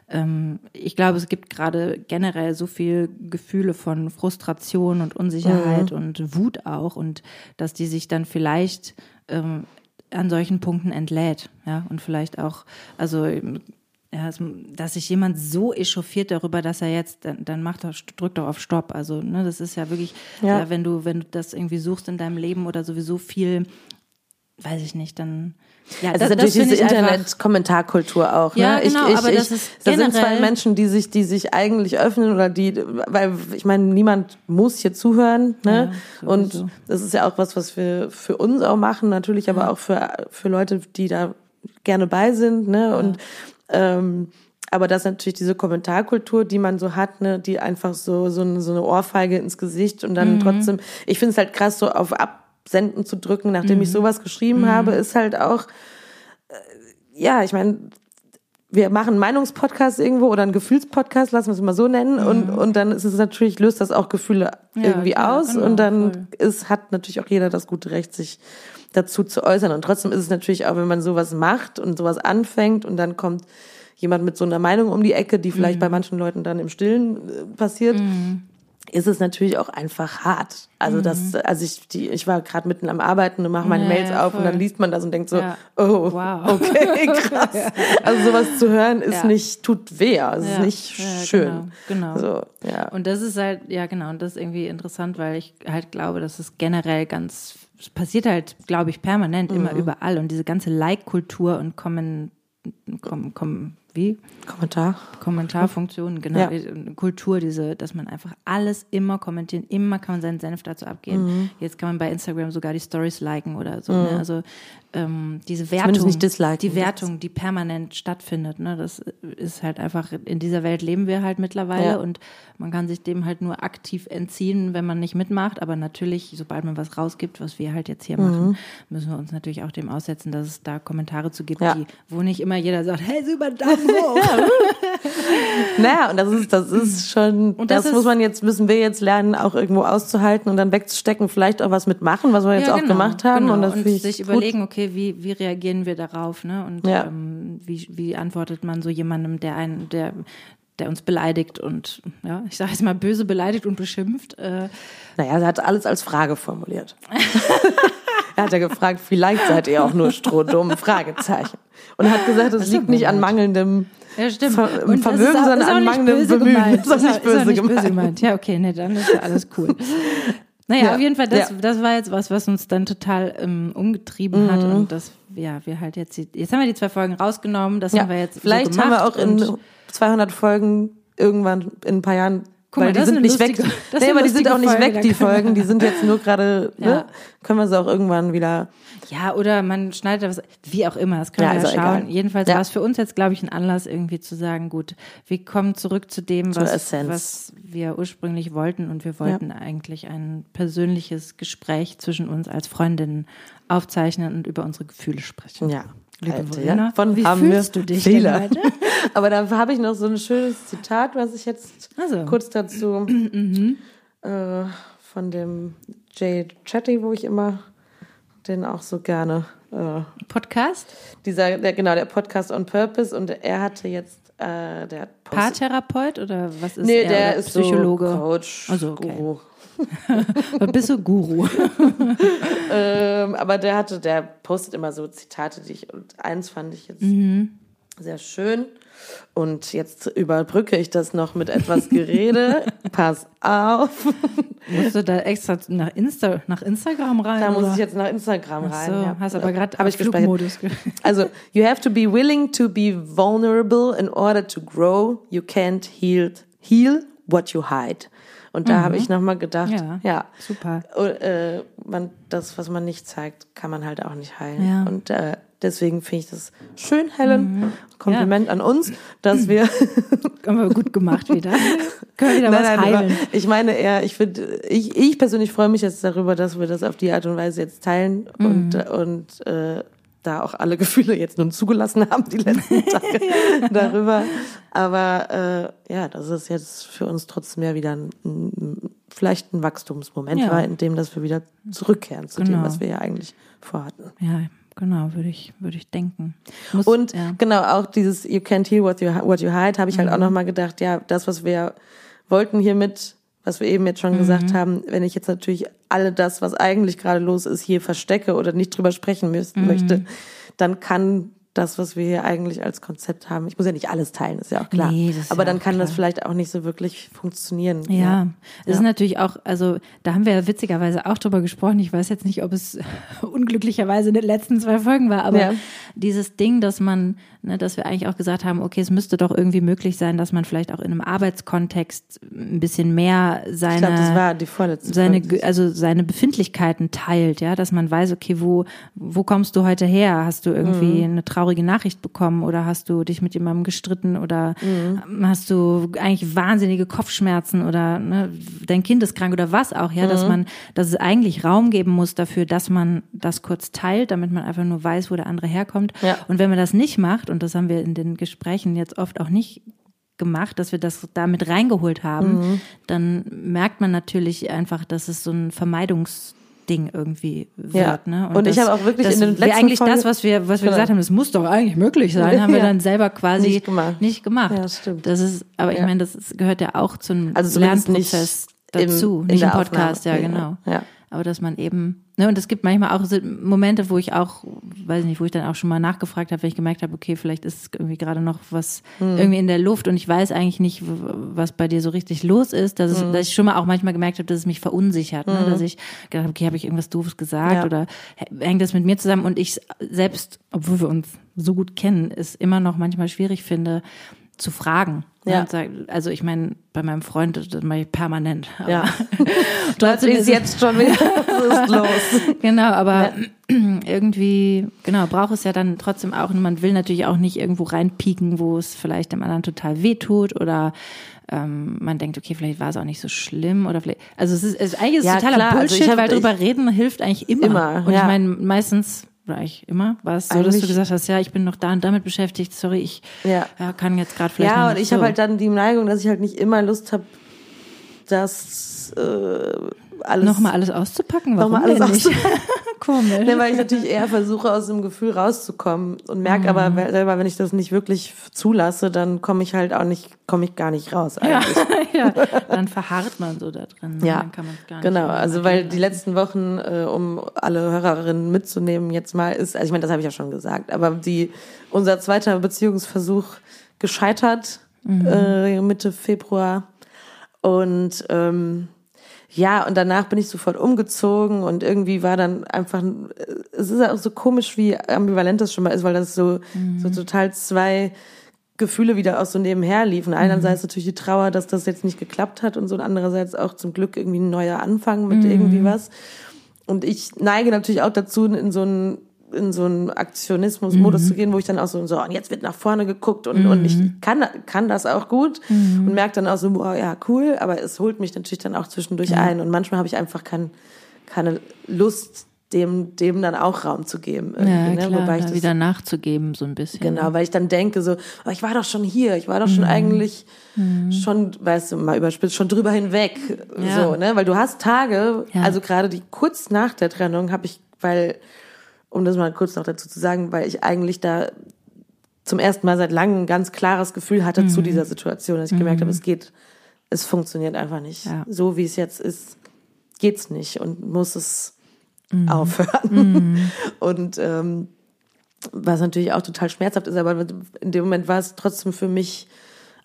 ähm, ich glaube, es gibt gerade generell so viel Gefühle von Frustration und Unsicherheit und Wut auch und dass die sich dann vielleicht ähm, an solchen Punkten entlädt, ja, und vielleicht auch, also ja, dass sich jemand so echauffiert darüber, dass er jetzt, dann, dann macht er, drückt doch auf Stopp. Also, ne, das ist ja wirklich, Ja. ja. wenn du, wenn du das irgendwie suchst in deinem Leben oder sowieso viel, weiß ich nicht, dann, ja, Es ist natürlich finde diese Internet-Kommentarkultur auch. Ja, ne? genau, ich, ich, aber ich, das ist da sind zwei Menschen, die sich, die sich eigentlich öffnen oder die, weil ich meine, niemand muss hier zuhören. Ne? Ja, Und das ist ja auch was, was wir für uns auch machen, natürlich, aber auch für für Leute, die da gerne bei sind. Ne? Und ähm, aber das ist natürlich diese Kommentarkultur, die man so hat, ne, die einfach so so eine, so eine Ohrfeige ins Gesicht und Mhm. dann trotzdem. Ich finde es halt krass, so auf Absenden zu drücken, nachdem Mhm. ich sowas geschrieben habe, ist halt auch ja, ich meine, wir machen einen Meinungspodcast irgendwo oder einen Gefühlspodcast, lassen wir es mal so nennen, und, und dann ist es natürlich, löst das auch Gefühle Mhm. Ja, irgendwie klar, aus genau, und dann voll. ist, hat natürlich auch jeder das gute Recht, sich dazu zu äußern. Und trotzdem ist es natürlich auch, wenn man sowas macht und sowas anfängt und dann kommt jemand mit so einer Meinung um die Ecke, die vielleicht Mhm. bei manchen Leuten dann im Stillen äh, passiert, ist es natürlich auch einfach hart. Also das, also ich, die, ich war gerade mitten am Arbeiten und mache meine Mhm. Ja, Mails ja, auf und voll. dann liest man das und denkt so, Ja. oh, Wow. <laughs> okay, krass. <laughs> Also sowas zu hören ist Ja. nicht, tut weh, es ist Ja, nicht ja, schön. Genau, genau. So, ja. Und das ist halt, ja genau, und das ist irgendwie interessant, weil ich halt glaube, dass es generell ganz, es passiert halt, glaube ich, permanent immer Mhm. überall. Und diese ganze Like-Kultur und Kommen, kom, kom, wie? Kommentar. Kommentarfunktionen, genau, Ja. die Kultur, diese, dass man einfach alles immer kommentieren, immer kann man seinen Senf dazu abgeben. Mhm. Jetzt kann man bei Instagram sogar die Stories liken oder so. Ne? Also ähm, diese Wertung, nicht disliken. die Wertung, die permanent stattfindet, ne? das ist halt einfach, in dieser Welt leben wir halt mittlerweile Ja. und man kann sich dem halt nur aktiv entziehen, wenn man nicht mitmacht, aber natürlich, sobald man was rausgibt, was wir halt jetzt hier machen, müssen wir uns natürlich auch dem aussetzen, dass es da Kommentare zu gibt, Mhm. Ja. die, wo nicht immer jeder sagt, hey, super, naja, und das ist, das ist schon, Und das das, muss man jetzt, müssen wir jetzt lernen, auch irgendwo auszuhalten und dann wegzustecken, vielleicht auch was mitmachen, was wir jetzt Ja, auch genau, gemacht haben. Genau. Und das und sich gut. überlegen, okay, wie, wie reagieren wir darauf, ne? Und Ja. ähm, wie, wie antwortet man so jemandem, der einen, der, der uns beleidigt und ja, ich sage jetzt mal böse beleidigt und beschimpft. Äh, Naja, er hat alles als Frage formuliert. <laughs> er hat ja gefragt, vielleicht seid ihr auch nur strohdumm, Fragezeichen. Und hat gesagt, es ist liegt nicht an mangelndem ja, stimmt. Ver Und Vermögen, ist auch- sondern ist an mangelndem Bemühen. gemeint. Das ist auch nicht ist auch böse nicht böse gemeint. gemeint. Ja, okay, nee, dann ist ja alles cool. <laughs> Naja, Ja, auf jeden Fall, das, ja. das war jetzt was, was uns dann total ähm, umgetrieben hat Mhm. und das, ja, wir halt jetzt, jetzt haben wir die zwei Folgen rausgenommen, das Ja, haben wir jetzt vielleicht so haben wir auch in und- 200 Folgen irgendwann in ein paar Jahren, Guck weil mal, die sind nicht lustige- weg. Nee, aber die sind auch nicht Folge, weg, die Folgen. Die sind jetzt nur gerade, <laughs> Ja. ne? Können wir sie auch irgendwann wieder. Ja, oder man schneidet was, wie auch immer, das können Ja, wir auch schauen. egal. Jedenfalls Ja. war es für uns jetzt, glaube ich, ein Anlass, irgendwie zu sagen, gut, wir kommen zurück zu dem, Zur was, Essenz. was wir ursprünglich wollten und wir wollten eigentlich ein persönliches Gespräch zwischen uns als Freundinnen aufzeichnen und über unsere Gefühle sprechen. Ja. Liebe Alter, Verena, Von wie haben fühlst wir du dich viele. denn heute? <laughs> Aber da habe ich noch so ein schönes Zitat, was ich jetzt Also. kurz dazu <clears throat> äh, von dem Jay Chatty, wo ich immer den auch so gerne äh, Podcast, dieser, der, genau, der Podcast on Purpose und er hatte jetzt, äh, der hat postet- Paartherapeut oder was ist Nee, er? der oder ist Psychologe. so Coach, Also, okay. Guru. <laughs> Bist du Guru? <laughs> Ähm, aber der hatte, der postet immer so Zitate, die ich, und eins fand ich jetzt Mhm. Sehr schön. Und jetzt überbrücke ich das noch mit etwas Gerede. <laughs> Pass auf. Musst du da extra nach, Insta, nach Instagram rein? Da muss oder? ich jetzt nach Instagram Ach rein. so, ja. hast aber gerade ich. Flugmodus. <laughs> Also, you have to be willing to be vulnerable in order to grow. You can't heal, heal what you hide. Und da habe ich nochmal gedacht, Mhm. Ja, ja, super. Oh, äh, man, das, was man nicht zeigt, kann man halt auch nicht heilen. Ja. Mhm. Und äh, deswegen finde ich das schön, Helen. Kompliment an uns, dass wir. <laughs> Haben wir gut gemacht wieder. Können wir wieder was aber heilen. ich meine eher, ich finde, ich, ich persönlich freue mich jetzt darüber, dass wir das auf die Art und Weise jetzt teilen Mhm. und, und äh, da auch alle <laughs> Gefühle jetzt nun zugelassen haben die letzten <laughs> Tage darüber. Aber äh, ja, das ist jetzt für uns trotzdem ja wieder ein, ein, vielleicht ein Wachstumsmoment Ja. war, in dem, dass wir wieder zurückkehren zu dem, Genau. was wir ja eigentlich vorhatten. Ja, genau, würde ich, würde ich denken. Muss, Und ja. genau, auch dieses You can't heal what you, what you hide, habe ich halt auch nochmal gedacht, ja, das, was wir wollten hiermit, was wir eben jetzt schon gesagt haben, wenn ich jetzt natürlich alle das, was eigentlich gerade los ist, hier verstecke oder nicht drüber sprechen müssten, möchte, dann kann das, was wir hier eigentlich als Konzept haben, ich muss ja nicht alles teilen, ist ja auch klar. Nee, das Aber ja dann kann das klar. vielleicht auch nicht so wirklich funktionieren. Ja, es ist Ja. natürlich auch, also da haben wir ja witzigerweise auch drüber gesprochen. Ich weiß jetzt nicht, ob es <laughs> unglücklicherweise in den letzten zwei Folgen war, aber Ja. dieses Ding, dass man, ne, dass wir eigentlich auch gesagt haben, okay, es müsste doch irgendwie möglich sein, dass man vielleicht auch in einem Arbeitskontext ein bisschen mehr seine Ich glaube, das war die vorletzte seine, also seine Befindlichkeiten teilt, ja, dass man weiß, okay, wo, wo kommst du heute her? Hast du irgendwie Mhm. eine traurige Nachricht bekommen oder hast du dich mit jemandem gestritten oder Mhm. hast du eigentlich wahnsinnige Kopfschmerzen oder ne, dein Kind ist krank oder was auch, ja, dass Mhm. man, dass es eigentlich Raum geben muss dafür, dass man das kurz teilt, damit man einfach nur weiß, wo der andere herkommt. Ja. Und wenn man das nicht macht, und das haben wir in den Gesprächen jetzt oft auch nicht gemacht, dass wir das da mit reingeholt haben, Mhm. dann merkt man natürlich einfach, dass es so ein Vermeidungsding irgendwie wird. Ja. Ne? Und ich das- habe auch wirklich das in den wir letzten eigentlich das, Folgen- was wir, was wir Genau. gesagt haben, das muss doch eigentlich möglich sein, haben wir Ja. dann selber quasi Nicht gemacht. Nicht gemacht. Ja, das stimmt. Das ist, aber ich meine, das ist, gehört ja auch zum Also Lernprozess dazu, im- nicht im Podcast, Aufnahme. ja genau. Aber dass man eben, ne, und es gibt manchmal auch Momente, wo ich auch, weiß nicht, wo ich dann auch schon mal nachgefragt habe, wenn ich gemerkt habe, okay, vielleicht ist irgendwie gerade noch was Hm. irgendwie in der Luft und ich weiß eigentlich nicht, was bei dir so richtig los ist, dass, es, Hm. dass ich schon mal auch manchmal gemerkt habe, dass es mich verunsichert, ne, dass ich gedacht habe, okay, habe ich irgendwas Doofes gesagt Ja. oder hä- hängt das mit mir zusammen und ich selbst, obwohl wir uns so gut kennen, es immer noch manchmal schwierig finde, zu fragen. Ja. Also ich meine, bei meinem Freund, das mache ich permanent. Aber Ja. <laughs> Trotzdem ist jetzt schon wieder <laughs> ist los. Genau, aber <clears throat> irgendwie, genau, braucht es ja dann trotzdem auch, und man will natürlich auch nicht irgendwo reinpieken, wo es vielleicht dem anderen total wehtut oder ähm, man denkt, okay, vielleicht war es auch nicht so schlimm oder vielleicht, also es ist, es eigentlich ist es Ja, totaler klar, also Bullshit, ich hab- weil drüber reden hilft eigentlich immer. Immer, und ja. ich meine, meistens Oder eigentlich immer? War es so, dass Eigentlich- du gesagt hast, ja, ich bin noch da und damit beschäftigt, sorry, ich Ja. ja, kann jetzt gerade vielleicht Ja, und ich so. habe halt dann die Neigung, dass ich halt nicht immer Lust habe, das äh, alles Nochmal alles auszupacken? Warum Nochmal alles nicht? <laughs> Komisch. Ne, weil ich natürlich eher versuche, aus dem Gefühl rauszukommen und merke Mhm. aber selber, wenn ich das nicht wirklich zulasse, dann komme ich halt auch nicht, komme ich gar nicht raus. Ja, Eigentlich. <laughs> ja, <laughs> dann verharrt man so da drin. ne? Ja, dann kann man gar nicht genau. Also weil die letzten Wochen, äh, um alle Hörerinnen mitzunehmen, jetzt mal ist, also ich meine, das habe ich ja schon gesagt, aber die unser zweiter Beziehungsversuch gescheitert Mhm. äh, Mitte Februar und ähm, ja, und danach bin ich sofort umgezogen und irgendwie war dann einfach, äh, es ist ja auch so komisch, wie ambivalent das schon mal ist, weil das so, so total zwei Gefühle wieder auch so nebenher liefen. Einerseits natürlich die Trauer, dass das jetzt nicht geklappt hat und so, und andererseits auch zum Glück irgendwie ein neuer Anfang mit irgendwie was. Und ich neige natürlich auch dazu, in so einen in so einen Aktionismus-Modus zu gehen, wo ich dann auch so, so, und jetzt wird nach vorne geguckt und, und ich kann, kann das auch gut und merke dann auch so, boah, ja, cool, aber es holt mich natürlich dann auch zwischendurch ein und manchmal habe ich einfach kein, keine Lust, dem, dem dann auch Raum zu geben. ja, ne? klar, Wobei ich da das wieder nachzugeben so ein bisschen. Genau, weil ich dann denke so, aber ich war doch schon hier, ich war doch schon eigentlich schon, weißt du, mal überspitzt, schon drüber hinweg, Ja. so, ne, weil du hast Tage, Ja. also gerade die kurz nach der Trennung habe ich, weil, um das mal kurz noch dazu zu sagen, weil ich eigentlich da zum ersten Mal seit langem ein ganz klares Gefühl hatte zu dieser Situation, dass ich gemerkt habe, es geht, es funktioniert einfach nicht. Ja. So wie es jetzt ist, geht's nicht und muss es aufhören. <laughs> Und ähm, was natürlich auch total schmerzhaft ist, aber in dem Moment war es trotzdem für mich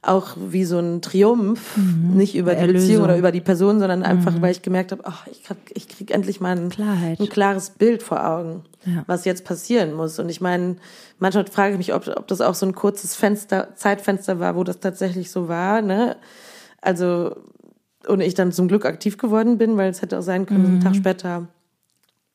auch wie so ein Triumph, nicht über die. Beziehung oder über die Person, sondern einfach, weil ich gemerkt habe, ach, ich, hab, ich krieg endlich mal ein, ein klares Bild vor Augen, Ja. was jetzt passieren muss. Und ich meine, manchmal frage ich mich, ob, ob das auch so ein kurzes Fenster, Zeitfenster war, wo das tatsächlich so war. Ne? Also, und ich dann zum Glück aktiv geworden bin, weil es hätte auch sein können, einen Tag später.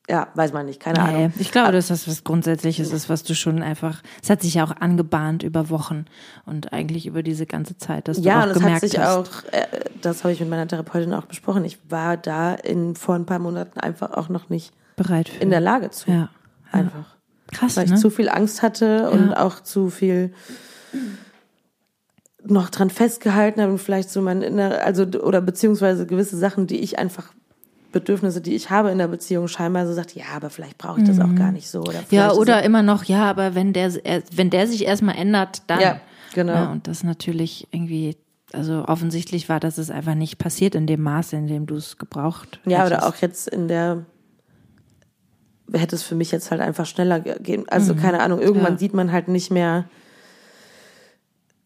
Ja, weiß man nicht, keine Ahnung. Nee, ich glaube, dass das was Grundsätzliches ist, was du schon einfach, es hat sich ja auch angebahnt über Wochen und eigentlich über diese ganze Zeit, dass du Ja, auch und hat gemerkt sich hast. auch, äh, das habe ich mit meiner Therapeutin auch besprochen, ich war da in vor ein paar Monaten einfach auch noch nicht bereit für. in der Lage zu. ja. Einfach. Krass, Weil ich ne? zu viel Angst hatte und auch zu viel noch dran festgehalten habe und vielleicht so mein inner, also oder beziehungsweise gewisse Sachen, die ich einfach Bedürfnisse, die ich habe in der Beziehung, scheinbar so sagt, ja, aber vielleicht brauche ich das auch gar nicht so. Oder ja, oder immer noch, ja, aber wenn der, er- wenn der sich erstmal ändert, dann. Ja, genau. Ja, und das natürlich irgendwie, also offensichtlich war, dass es einfach nicht passiert in dem Maße, in dem du es gebraucht Ja, oder auch jetzt in der hätte es für mich jetzt halt einfach schneller gehen. Also keine Ahnung, irgendwann Ja. sieht man halt nicht mehr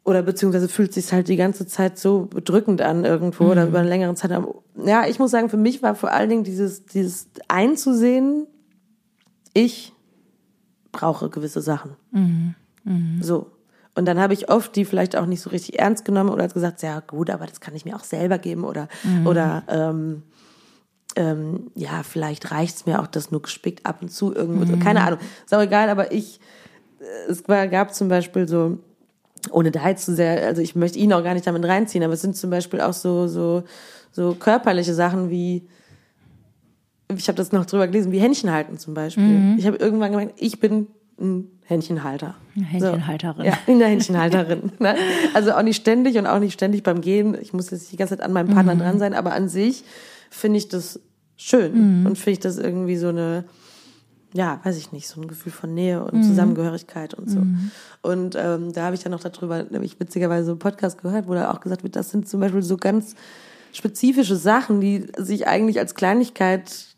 oder beziehungsweise fühlt sich halt die ganze Zeit so bedrückend an irgendwo oder über einen längeren Zeitraum. Ja, ich muss sagen, für mich war vor allen Dingen dieses dieses einzusehen, ich brauche gewisse Sachen. So. Und dann habe ich oft die vielleicht auch nicht so richtig ernst genommen oder gesagt, ja gut, aber das kann ich mir auch selber geben oder oder ähm, ähm, ja, vielleicht reicht's mir auch das nur gespickt ab und zu irgendwo. so. Keine Ahnung, ist auch egal, aber ich, äh, es war, gab zum Beispiel so, ohne da jetzt zu sehr, also ich möchte ihn auch gar nicht damit reinziehen, aber es sind zum Beispiel auch so, so, so körperliche Sachen wie, ich habe das noch drüber gelesen, wie Händchen halten zum Beispiel. Ich habe irgendwann gemerkt, ich bin ein Händchenhalter. Eine Händchenhalterin. So. Ja, eine Händchenhalterin. <laughs> ne? Also auch nicht ständig und auch nicht ständig beim Gehen. Ich muss jetzt die ganze Zeit an meinem Partner dran sein, aber an sich finde ich das schön und finde ich das irgendwie so eine, ja, weiß ich nicht, so ein Gefühl von Nähe und Zusammengehörigkeit und so. Und ähm, da habe ich dann noch darüber, nämlich witzigerweise so einen Podcast gehört, wo da auch gesagt wird, das sind zum Beispiel so ganz spezifische Sachen, die sich eigentlich als Kleinigkeit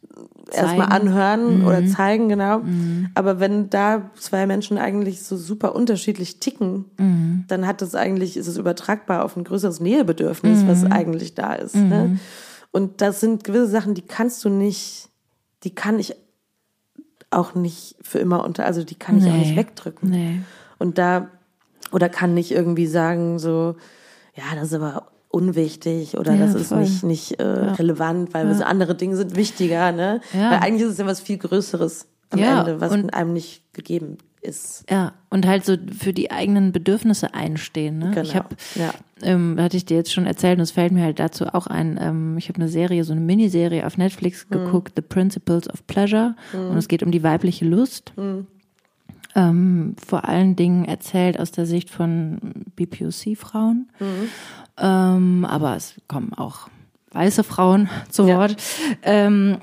erstmal anhören oder zeigen, genau. Aber wenn da zwei Menschen eigentlich so super unterschiedlich ticken, dann hat das eigentlich, ist es übertragbar auf ein größeres Nähebedürfnis, was eigentlich da ist. Ne? Und das sind gewisse Sachen, die kannst du nicht, die kann ich auch nicht für immer unter, also die kann ich auch Nee. nicht wegdrücken. Nee. Und da, oder kann nicht irgendwie sagen, so, ja, das ist aber unwichtig oder Ja, das ist voll. nicht, nicht äh, relevant, weil so andere Dinge sind wichtiger, ne? Ja. Weil eigentlich ist es ja was viel Größeres am Ja, Ende, was und- einem nicht gegeben ist. Ja, und halt so für die eigenen Bedürfnisse einstehen. Ne? Genau. Ich habe, ja. ähm, hatte ich dir jetzt schon erzählt, und es fällt mir halt dazu auch ein, ähm, ich habe eine Serie, so eine Miniserie auf Netflix geguckt, The Principles of Pleasure, und es geht um die weibliche Lust. Ähm, vor allen Dingen erzählt aus der Sicht von BPOC-Frauen, ähm, aber es kommen auch weiße Frauen <laughs> zu Ja. Wort. Ähm,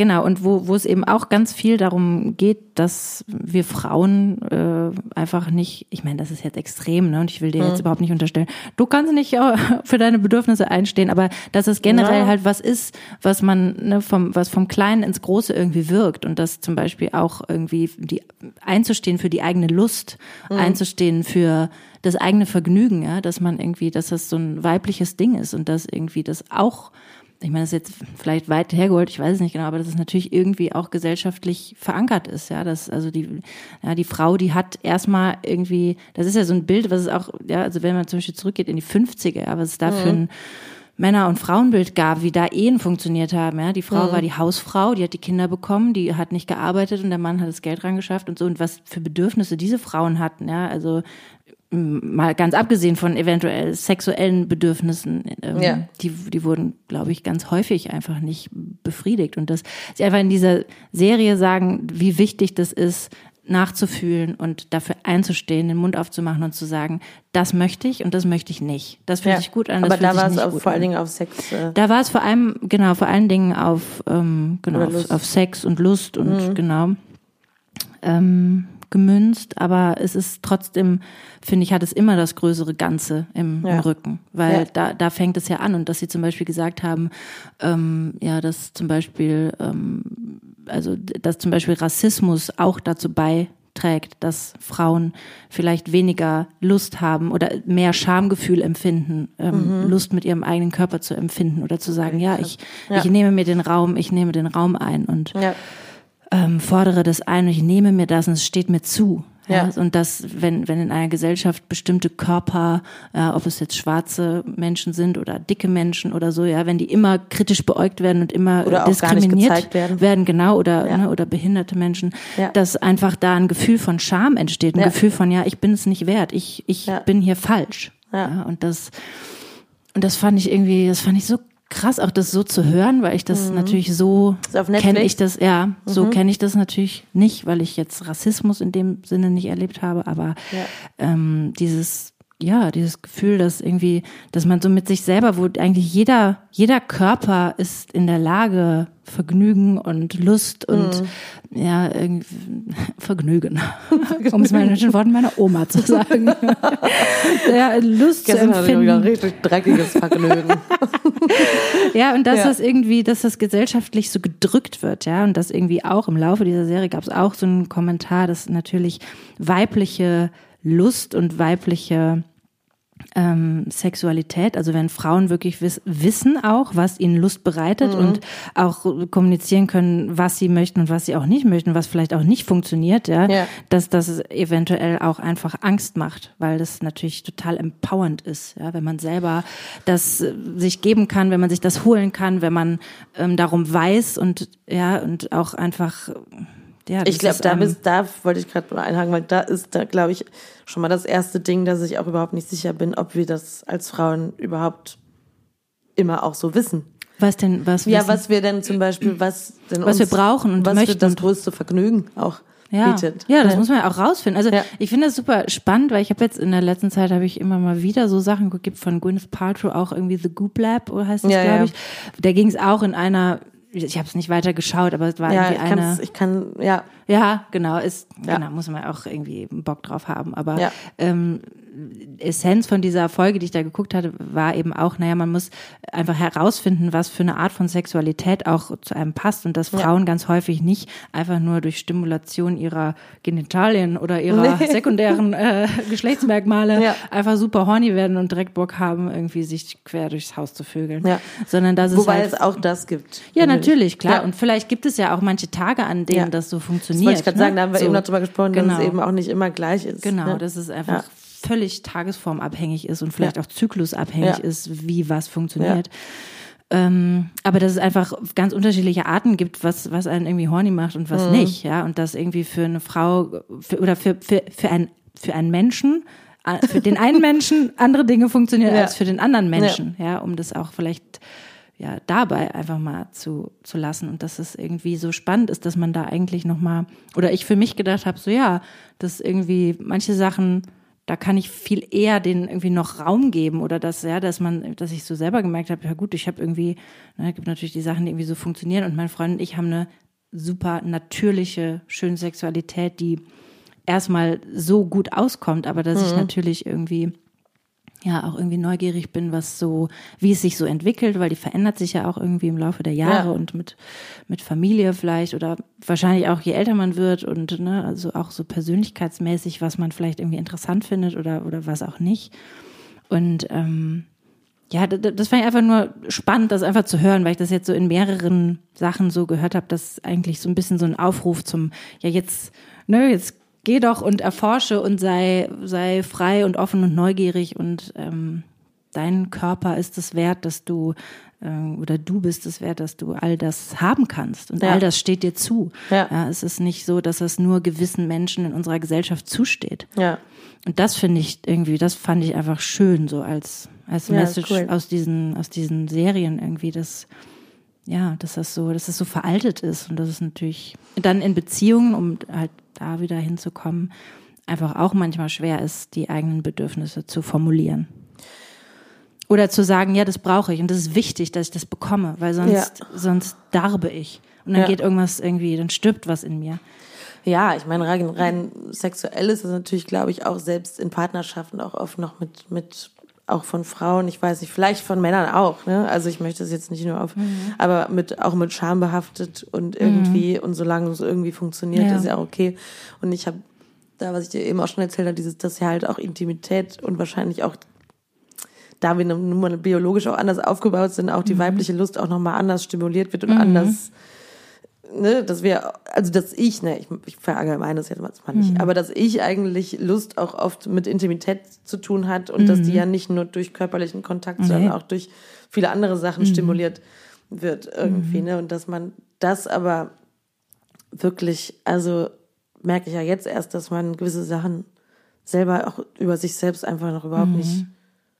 Genau, und wo, wo es eben auch ganz viel darum geht, dass wir Frauen äh, einfach nicht, ich meine, das ist jetzt extrem, ne? Und ich will dir jetzt überhaupt nicht unterstellen, du kannst nicht äh, <laughs> für deine Bedürfnisse einstehen, aber dass es generell Ja. halt was ist, was man, ne, vom, was vom Kleinen ins Große irgendwie wirkt und das zum Beispiel auch irgendwie die einzustehen für die eigene Lust, einzustehen für das eigene Vergnügen, ja, dass man irgendwie, dass das so ein weibliches Ding ist und dass irgendwie das auch ich meine, das ist jetzt vielleicht weit hergeholt, ich weiß es nicht genau, aber dass es natürlich irgendwie auch gesellschaftlich verankert ist, ja, dass also die, ja, die Frau, die hat erstmal irgendwie, das ist ja so ein Bild, was es auch, ja, also wenn man zum Beispiel zurückgeht in die 50er, ja, was es da für ein Männer- und Frauenbild gab, wie da Ehen funktioniert haben, ja, die Frau war die Hausfrau, die hat die Kinder bekommen, die hat nicht gearbeitet und der Mann hat das Geld rangeschafft und so. Und was für Bedürfnisse diese Frauen hatten, ja, also mal ganz abgesehen von eventuell sexuellen Bedürfnissen, ähm, Ja. die, die wurden, glaube ich, ganz häufig einfach nicht befriedigt. Und dass sie einfach in dieser Serie sagen, wie wichtig das ist, nachzufühlen und dafür einzustehen, den Mund aufzumachen und zu sagen, das möchte ich und das möchte ich nicht. Das fühlt Ja. sich gut an, Aber da war es gut vor allen. Dingen auf Sex. Äh, Da war es vor allem, genau, vor allen Dingen auf, ähm, genau, auf, auf Sex und Lust und genau ähm, gemünzt, aber es ist trotzdem, finde ich, hat es immer das größere Ganze im, Ja. im Rücken. Weil Ja. da, da fängt es ja an und dass sie zum Beispiel gesagt haben, ähm, ja, dass zum Beispiel, ähm, also dass zum Beispiel Rassismus auch dazu beiträgt, dass Frauen vielleicht weniger Lust haben oder mehr Schamgefühl empfinden, ähm, Lust mit ihrem eigenen Körper zu empfinden oder zu sagen, ja, ich, Ja. ich nehme mir den Raum, ich nehme den Raum ein und ja. Ähm, fordere das ein und ich nehme mir das und es steht mir zu. Ja. Ja. Und das, wenn, wenn in einer Gesellschaft bestimmte Körper, äh, ob es jetzt schwarze Menschen sind oder dicke Menschen oder so, ja, wenn die immer kritisch beäugt werden und immer Oder diskriminiert gezeigt werden. genau, oder, Ja. ne, oder behinderte Menschen, Ja. dass einfach da ein Gefühl von Scham entsteht, ein. Gefühl von, ja, ich bin es nicht wert, ich, ich bin hier falsch. Ja. und das, und das fand ich irgendwie, das fand ich so krass, auch das so zu hören, weil ich das natürlich so Mhm. Ist auf kenne ich das, ja, so Mhm. kenne ich das natürlich nicht, weil ich jetzt Rassismus in dem Sinne nicht erlebt habe, aber Ja. ähm, dieses ja, dieses Gefühl, dass irgendwie, dass man so mit sich selber, wo eigentlich jeder, jeder Körper ist in der Lage, Vergnügen und Lust und Mhm. ja, irgendwie <laughs> Vergnügen. <laughs> um es mal in den Worten meiner Oma zu sagen. <laughs> ja, Lust zu Gestern hatte ich empfinden. richtig dreckiges Vergnügen. Ja, und dass Ja. das irgendwie, dass das gesellschaftlich so gedrückt wird, ja, und dass irgendwie auch im Laufe dieser Serie gab es auch so einen Kommentar, dass natürlich weibliche Lust und weibliche ähm, Sexualität, also wenn Frauen wirklich wiss, wissen auch, was ihnen Lust bereitet und auch kommunizieren können, was sie möchten und was sie auch nicht möchten, was vielleicht auch nicht funktioniert, ja, Ja. dass das eventuell auch einfach Angst macht, weil das natürlich total empowernd ist, ja, wenn man selber das äh, sich geben kann, wenn man sich das holen kann, wenn man ähm, darum weiß und ja und auch einfach ja, Ich glaube, da, ähm, bist- da wollte ich gerade mal einhaken, weil da ist da, glaube ich, schon mal das erste Ding, dass ich auch überhaupt nicht sicher bin, ob wir das als Frauen überhaupt immer auch so wissen. was denn was Ja, wissen- was wir denn zum Beispiel, was denn Was uns, wir brauchen und was möchten das größte Vergnügen auch Ja, bietet. ja, das muss man ja auch rausfinden. Also Ja. ich finde das super spannend, weil ich habe jetzt in der letzten Zeit habe ich immer mal wieder so Sachen geguckt von Gwyneth Paltrow, auch irgendwie The Goop Lab oder heißt das, Ja, glaube ja. ich. Da ging es auch in einer, ich habe es nicht weiter geschaut, aber es war Ja, irgendwie ich, eine. ich kann, ja, Ja, genau, ist, Ja. genau, muss man auch irgendwie Bock drauf haben. Aber Ja. ähm, Essenz von dieser Folge, die ich da geguckt hatte, war eben auch, naja, man muss einfach herausfinden, was für eine Art von Sexualität auch zu einem passt und dass Frauen ganz häufig nicht einfach nur durch Stimulation ihrer Genitalien oder ihrer Nee. sekundären äh, <laughs> Geschlechtsmerkmale Ja. einfach super horny werden und direkt Bock haben, irgendwie sich quer durchs Haus zu vögeln. Ja. Sondern dass wobei es halt es auch das gibt. ja, natürlich, klar. Ja. Und vielleicht gibt es ja auch manche Tage, an denen Ja. das so Das wollte ich gerade ne? sagen, da haben wir So. eben noch drüber gesprochen, dass Genau. es eben auch nicht immer gleich ist. Genau, ne? dass es einfach Ja. völlig tagesformabhängig ist und vielleicht Ja. auch zyklusabhängig Ja. ist, wie was funktioniert. Ähm, aber dass es einfach ganz unterschiedliche Arten gibt, was, was einen irgendwie horny macht und was mhm. nicht, ja. Und dass irgendwie für eine Frau für, oder für, für, für, ein, für einen Menschen, äh, für den einen <laughs> Menschen andere Dinge funktionieren ja. als für den anderen Menschen, ja. ja, um das auch vielleicht ja dabei einfach mal zu, zu lassen und dass es irgendwie so spannend ist, dass man da eigentlich noch mal oder ich für mich gedacht habe, so ja, dass irgendwie manche Sachen da kann ich viel eher den irgendwie noch Raum geben oder dass ja, dass man, dass ich so selber gemerkt habe, ja gut, ich habe irgendwie, ne, gibt natürlich die Sachen, die irgendwie so funktionieren und mein Freund und ich haben eine super natürliche, schöne Sexualität, die erstmal so gut auskommt, aber dass mhm. ich natürlich irgendwie ja auch irgendwie neugierig bin, was so, wie es sich so entwickelt, weil die verändert sich ja auch irgendwie im Laufe der Jahre ja. und mit, mit Familie vielleicht oder wahrscheinlich auch je älter man wird und ne, also auch so persönlichkeitsmäßig, was man vielleicht irgendwie interessant findet oder, oder was auch nicht. Und ähm, ja, das fand ich einfach nur spannend, das einfach zu hören, weil ich das jetzt so in mehreren Sachen so gehört habe, dass eigentlich so ein bisschen so ein Aufruf zum, ja jetzt, ne, jetzt geh doch und erforsche und sei, sei frei und offen und neugierig und ähm, dein Körper ist es wert, dass du äh, oder du bist es wert, dass du all das haben kannst und ja. all das steht dir zu. Ja. ja. es ist nicht so, dass es nur gewissen Menschen in unserer Gesellschaft zusteht. Ja. Und das finde ich irgendwie, das fand ich einfach schön so als als Message cool. aus diesen aus diesen Serien irgendwie, dass ja, dass das so, dass das so veraltet ist und dass es natürlich dann in Beziehungen, um halt da wieder hinzukommen, einfach auch manchmal schwer ist, die eigenen Bedürfnisse zu formulieren. Oder zu sagen, ja, das brauche ich und das ist wichtig, dass ich das bekomme, weil sonst, ja. sonst darbe ich. Und dann ja. geht irgendwas irgendwie, dann stirbt was in mir. Ja, ich meine, rein, rein sexuell ist es natürlich, glaube ich, auch selbst in Partnerschaften auch oft noch mit, mit auch von Frauen, ich weiß nicht, vielleicht von Männern auch, ne? Also ich möchte es jetzt nicht nur auf, mhm. aber mit auch mit Scham behaftet und irgendwie mhm. und solange es irgendwie funktioniert, ja. ist ja auch okay. Und ich habe da, was ich dir eben auch schon erzählt habe, dieses, dass ja halt auch Intimität und wahrscheinlich auch da wir nun mal biologisch auch anders aufgebaut sind, auch die mhm. weibliche Lust auch nochmal anders stimuliert wird und mhm. anders ne, dass wir, also dass ich, ne, ich, ich verallgemeine das jetzt mal nicht, mhm. aber dass ich eigentlich Lust auch oft mit Intimität zu tun hat und mhm. dass die mhm. ja nicht nur durch körperlichen Kontakt, sondern nee. auch durch viele andere Sachen mhm. stimuliert wird irgendwie, mhm. ne, und dass man das aber wirklich, also merke ich ja jetzt erst, dass man gewisse Sachen selber auch über sich selbst einfach noch überhaupt nicht mhm.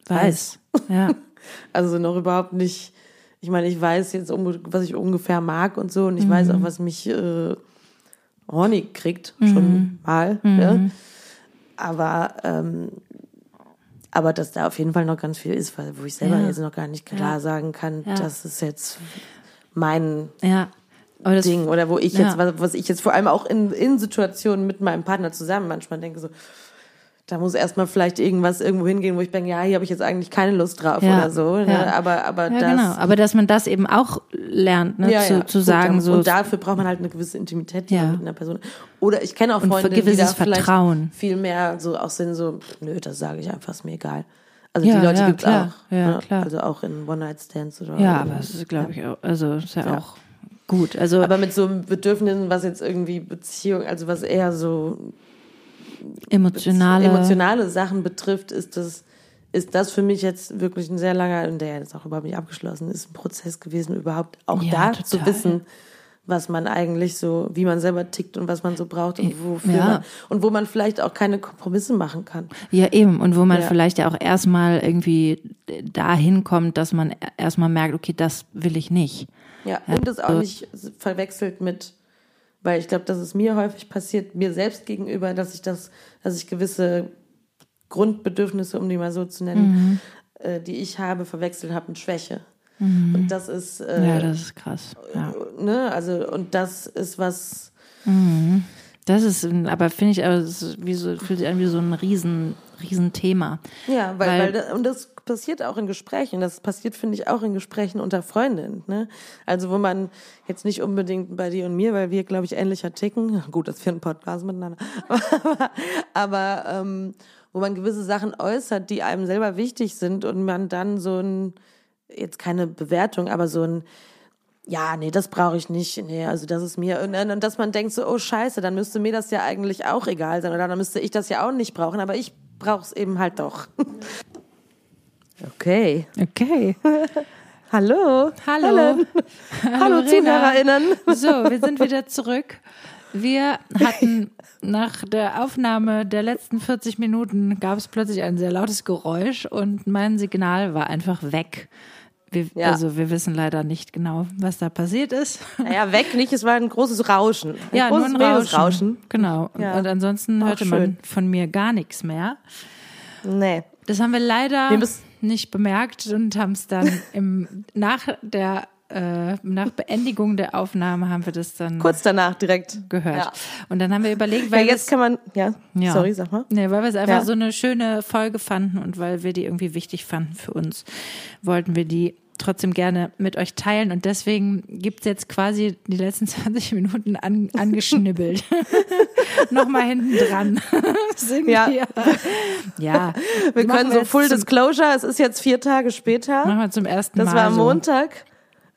weiß. weiß. Ja. <laughs> also noch überhaupt nicht ich meine, ich weiß jetzt, was ich ungefähr mag und so, und ich mhm. weiß auch, was mich äh, horny kriegt, mhm. schon mal. Mhm. Ja. Aber, ähm, aber dass da auf jeden Fall noch ganz viel ist, wo ich selber ja. jetzt noch gar nicht klar ja. sagen kann, ja. das ist jetzt mein Ding oder wo ich jetzt, was, was ich jetzt vor allem auch in, in Situationen mit meinem Partner zusammen manchmal denke, so, da muss erstmal vielleicht irgendwas irgendwo hingehen, wo ich denke, ja, hier habe ich jetzt eigentlich keine Lust drauf ja, oder so. Ne? Ja. Aber, aber ja, das. Genau. Aber dass man das eben auch lernt, ne? Ja, zu, zu sagen. Gut, so. Und dafür braucht man halt eine gewisse Intimität ja. mit einer Person. Oder ich kenne auch Freunde, die da Vertrauen. viel mehr so auch sind, so, nö, das sage ich einfach, ist mir egal. Also die Leute gibt es auch. Ja, ne? klar. Also auch in One-Night-Stands oder Ja, aber das ist, glaube ich, auch, also ist ja, auch gut. Also aber mit so Bedürfnissen, was jetzt irgendwie Beziehung, also was eher so emotionale, emotionale Sachen betrifft, ist das, ist das für mich jetzt wirklich ein sehr langer, und der jetzt auch überhaupt nicht abgeschlossen ist, ein Prozess gewesen, überhaupt auch ja, da total. zu wissen, was man eigentlich so, wie man selber tickt und was man so braucht und wofür ja. man, und wo man vielleicht auch keine Kompromisse machen kann. Ja, eben. Und wo man ja. vielleicht ja auch erstmal irgendwie dahin kommt, dass man erstmal merkt, okay, das will ich nicht. Ja, und das auch nicht verwechselt mit, weil ich glaube, dass es mir häufig passiert, mir selbst gegenüber, dass ich das, dass ich gewisse Grundbedürfnisse, um die mal so zu nennen, mhm. äh, die ich habe, verwechselt habe mit Schwäche. Mhm. Und das ist äh, ja, das ist krass. Ja. Ne, also und das ist was. Mhm. Das ist, aber finde ich, also, wie so, fühlt sich an wie so ein riesen, riesen Thema. Ja, weil, weil, weil und das passiert auch in Gesprächen. Das passiert, finde ich, auch in Gesprächen unter Freundinnen. Ne? Also wo man jetzt nicht unbedingt bei dir und mir, weil wir, glaube ich, ähnlicher ticken. <laughs> Gut, das wir einen Podcast miteinander. aber, <laughs> aber ähm, wo man gewisse Sachen äußert, die einem selber wichtig sind und man dann so ein, jetzt keine Bewertung, aber so ein, ja, nee, das brauche ich nicht. Nee, also das ist mir. Und, und dass man denkt so, oh scheiße, dann müsste mir das ja eigentlich auch egal sein. Oder dann müsste ich das ja auch nicht brauchen, aber ich brauche es eben halt doch. <laughs> Okay. Okay. <laughs> Hallo. Hallo. Hallo, Hallo. ZuhörerInnen. So, wir sind wieder zurück. Wir hatten nach der Aufnahme der letzten 40 Minuten gab es plötzlich ein sehr lautes Geräusch und mein Signal war einfach weg. Wir, Ja. Also wir wissen leider nicht genau, was da passiert ist. Naja, weg nicht, es war ein großes Rauschen. Ein ja, nur großes ein Rauschen. Meeresrauschen. Genau. Und, Ja. und ansonsten Auch hörte schön. man von mir gar nichts mehr. Nee. Das haben wir leider Wir müssen- nicht bemerkt und haben es dann <laughs> im, nach der äh, nach Beendigung der Aufnahme haben wir das dann Kurz danach direkt. gehört. Ja. Und dann haben wir überlegt, Ja, weil jetzt kann man, ja, Ja. sorry, sag mal. Nee, weil wir es einfach Ja. so eine schöne Folge fanden und weil wir die irgendwie wichtig fanden für uns, wollten wir die trotzdem gerne mit euch teilen und deswegen gibt's jetzt quasi die letzten <laughs> 20 Minuten an, angeschnibbelt. <laughs> Nochmal hinten dran. <laughs> Ja. ja. Wir können so Full Disclosure, es ist jetzt vier Tage später. Machen wir zum ersten Das Mal. war am so. Montag.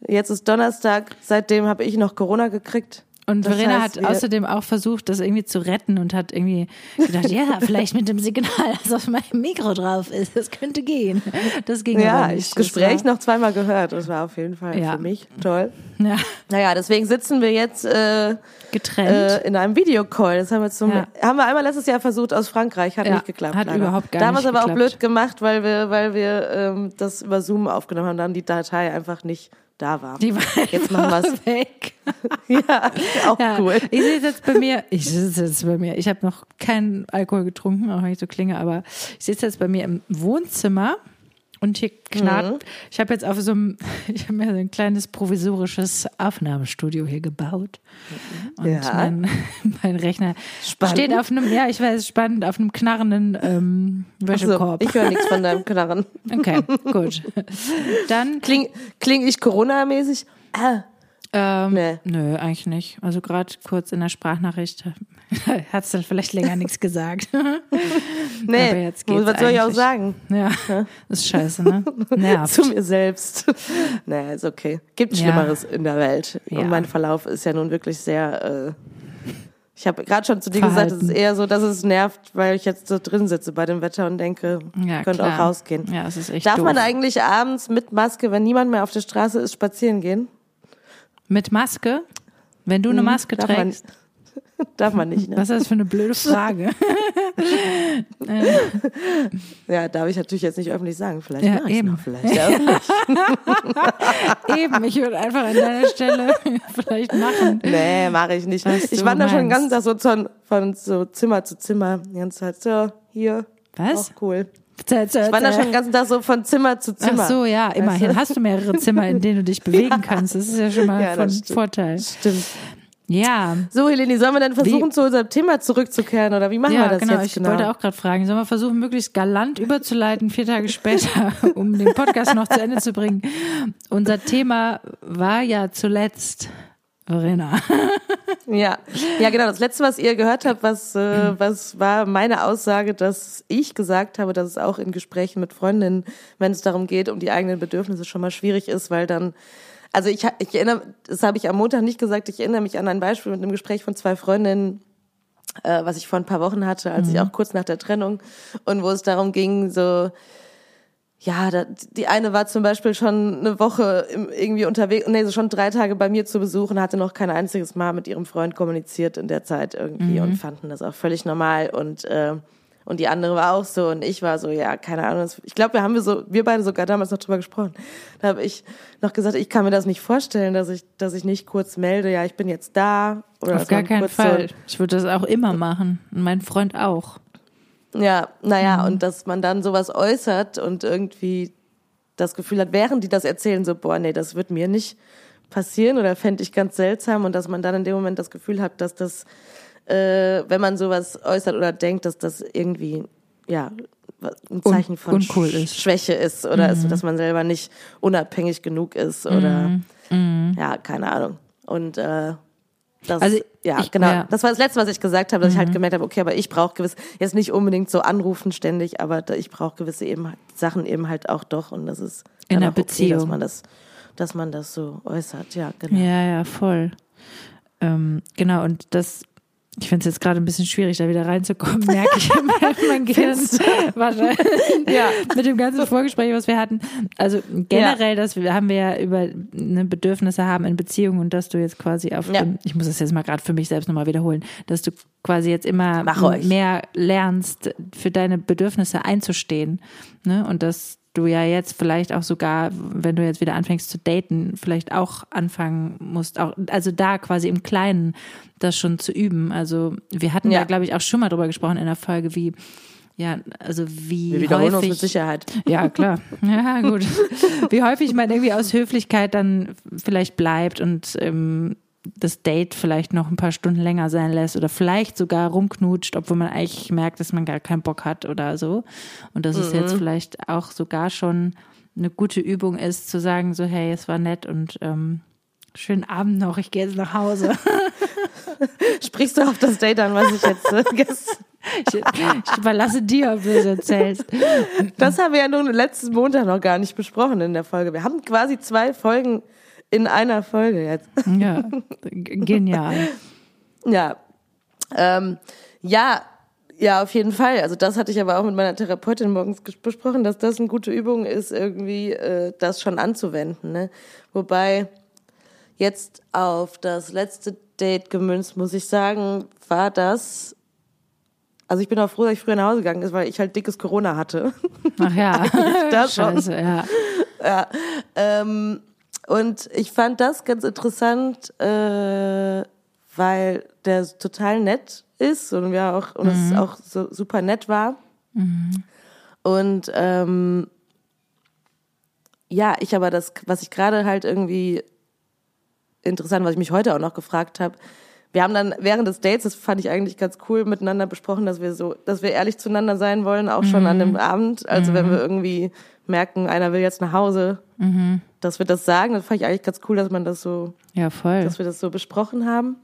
Jetzt ist Donnerstag. Seitdem habe ich noch Corona gekriegt. Und Das Verena heißt, hat außerdem auch versucht, das irgendwie zu retten und hat irgendwie gedacht, ja, <laughs> vielleicht mit dem Signal, das auf meinem Mikro drauf ist, das könnte gehen. Das ging Ja, aber ich nicht. das Gespräch Das noch zweimal gehört. Das war auf jeden Fall Ja. für mich toll. Ja, Naja, deswegen sitzen wir jetzt äh, getrennt. äh, in einem Videocall. Das haben wir zum Ja. haben wir einmal letztes Jahr versucht aus Frankreich, hat Ja, nicht geklappt. hat leider. überhaupt gar Damals nicht aber auch geklappt. blöd gemacht, weil wir weil wir ähm, das über Zoom aufgenommen haben, dann die Datei einfach nicht da war. Die war Jetzt machen wir's. <laughs> weg. <laughs> ja, auch Ja, cool. Ich sehe jetzt bei mir, ich sitze jetzt bei mir, ich habe noch keinen Alkohol getrunken, auch wenn ich so klinge, aber ich sitze jetzt bei mir im Wohnzimmer und hier knarrt. Mhm. Ich habe jetzt auf so einem, <laughs> ich habe mir so ein kleines provisorisches Aufnahmestudio hier gebaut. Und Ja. mein, <laughs> mein Rechner Spannend. steht auf einem, ja, ich weiß, spannend, auf einem knarrenden ähm, So, Wäschekorb. ich höre nichts von deinem <laughs> Knarren. okay, gut. Dann Kling, kling ich Corona-mäßig? Ah, Ähm, Nee. Nö, eigentlich nicht. Also gerade kurz in der Sprachnachricht <laughs> hat es dann vielleicht länger nichts gesagt. <laughs> nee, Aber jetzt geht's was soll ich auch sagen? ja, ist scheiße, ne? Nervt. <laughs> Zu mir selbst. naja, ist okay. Gibt Ja. Schlimmeres in der Welt. Ja. Und mein Verlauf ist ja nun wirklich sehr. Äh, ich habe gerade schon zu dir gesagt, es ist Verhalten. eher so, dass es nervt, weil ich jetzt so drin sitze bei dem Wetter und denke, Ja, ich könnte klar. auch rausgehen. Ja, es ist echt Darf doof. man eigentlich abends mit Maske, wenn niemand mehr auf der Straße ist, spazieren gehen? Mit Maske? Wenn du eine Maske Mhm. Darf man, trägst? <laughs> darf man nicht, ne? Was ist das für eine blöde Frage? <laughs> Ja, darf ich natürlich jetzt nicht öffentlich sagen. Vielleicht Ja, mache ich eben. noch vielleicht. <laughs> Eben, ich würde einfach an deiner Stelle vielleicht machen. nee, mache ich nicht. Was Ich wandere schon den ganzen. Tag so von, von so Zimmer zu Zimmer. Die ganze Zeit so, hier. Was? Auch cool. Ich wandere schon den ganzen Tag so von Zimmer zu Zimmer. Ach so, ja, immerhin hast du mehrere Zimmer, in denen du dich <laughs> bewegen kannst. Das ist ja schon mal Ja, von stimmt. Vorteil. Stimmt. Ja, So, Helene, sollen wir dann versuchen, Wie- zu unserem Thema zurückzukehren oder wie machen ja, wir das genau. jetzt Ich genau? wollte auch gerade fragen, sollen wir versuchen, möglichst galant überzuleiten, vier Tage später, <laughs> <laughs> um den Podcast noch zu Ende zu bringen. Unser Thema war ja zuletzt Verena. <laughs> Ja, ja, genau. Das letzte, was ihr gehört habt, was, äh, was war meine Aussage, dass ich gesagt habe, dass es auch in Gesprächen mit Freundinnen, wenn es darum geht, um die eigenen Bedürfnisse schon mal schwierig ist, weil dann, also ich, ich erinnere, das habe ich am Montag nicht gesagt, ich erinnere mich an ein Beispiel mit einem Gespräch von zwei Freundinnen, äh, was ich vor ein paar Wochen hatte, als ich auch kurz nach der Trennung und wo es darum ging, so, ja, da, die eine war zum Beispiel schon eine Woche im, irgendwie unterwegs, nee, so schon drei Tage bei mir zu Besuch und hatte noch kein einziges Mal mit ihrem Freund kommuniziert in der Zeit irgendwie und fanden das auch völlig normal und äh, und die andere war auch so und ich war so, ja, keine Ahnung. Ich glaube, wir haben wir so, wir beide sogar damals noch drüber gesprochen. Da habe ich noch gesagt, ich kann mir das nicht vorstellen, dass ich, dass ich nicht kurz melde, ja, ich bin jetzt da oder Auf gar keinen kurz so- Fall. Ich würde das auch immer machen. Und mein Freund auch. Ja, naja, Mhm. und dass man dann sowas äußert und irgendwie das Gefühl hat, während die das erzählen, so, boah, nee, das wird mir nicht passieren oder fände ich ganz seltsam und dass man dann in dem Moment das Gefühl hat, dass das, äh, wenn man sowas äußert oder denkt, dass das irgendwie, ja, ein Zeichen von uncool ist. Schwäche ist oder ist, dass man selber nicht unabhängig genug ist oder, Mhm. ja, keine Ahnung. Und, äh, das, Also ja, ich- genau. ja. Das war das Letzte, was ich gesagt habe, dass ich halt gemerkt habe, okay, aber ich brauche gewiss, jetzt nicht unbedingt so anrufen ständig, aber ich brauche gewisse eben Sachen eben halt auch doch und das ist In der auch okay, Beziehung. dass man das, dass man das so äußert, ja, genau. Ja, ja, voll. Ähm, genau, und das Ich finde es jetzt gerade ein bisschen schwierig, da wieder reinzukommen, merke ich. mein <laughs> Gehirn wahrscheinlich. ja. Mit dem ganzen Vorgespräch, was wir hatten. Also generell, ja. das haben wir ja über ne, Bedürfnisse haben in Beziehungen und dass du jetzt quasi auf ja. dem, ich muss das jetzt mal gerade für mich selbst nochmal wiederholen, dass du quasi jetzt immer mehr lernst, für deine Bedürfnisse einzustehen. Ne? Und dass du ja jetzt vielleicht auch sogar, wenn du jetzt wieder anfängst zu daten, vielleicht auch anfangen musst, auch, also da quasi im Kleinen das schon zu üben. Also wir hatten ja, ja glaube ich, auch schon mal drüber gesprochen in der Folge, wie ja, also wie Wir wiederholen häufig, uns mit Sicherheit. Ja, klar. Ja, gut. <laughs> wie häufig man irgendwie aus Höflichkeit dann vielleicht bleibt und ähm, das Date vielleicht noch ein paar Stunden länger sein lässt oder vielleicht sogar rumknutscht, obwohl man eigentlich merkt, dass man gar keinen Bock hat oder so. Und dass mhm. es jetzt vielleicht auch sogar schon eine gute Übung ist, zu sagen, so, hey, es war nett und ähm, schönen Abend noch, ich gehe jetzt nach Hause. <laughs> Sprichst du auf das Date an, was ich jetzt äh, <laughs> ich, ich überlasse dir, ob du es erzählst. Das haben wir ja nun letzten Montag noch gar nicht besprochen in der Folge. Wir haben quasi zwei Folgen in einer Folge jetzt. Ja, genial. Ja. Ähm, ja, ja, auf jeden Fall. Also das hatte ich aber auch mit meiner Therapeutin morgens besprochen, dass das eine gute Übung ist, irgendwie äh, das schon anzuwenden. Ne? Wobei jetzt auf das letzte Date gemünzt, muss ich sagen, war das. Also ich bin auch froh, dass ich früher nach Hause gegangen ist, weil ich halt dickes Corona hatte. Ach ja, <laughs> das Scheiße, ja. ja ähm, und ich fand das ganz interessant, äh, weil der total nett ist und wir auch und mhm. es auch so super nett war. Mhm. Und ähm, ja, ich aber das, was ich gerade halt irgendwie interessant, was ich mich heute auch noch gefragt habe, wir haben dann während des Dates, das fand ich eigentlich ganz cool, miteinander besprochen, dass wir so, dass wir ehrlich zueinander sein wollen, auch schon mhm. an dem mhm. Abend. Also mhm. wenn wir irgendwie merken, einer will jetzt nach Hause, mhm. dass wir das sagen. Das fand ich eigentlich ganz cool, dass man das so, ja, voll. dass wir das so besprochen haben.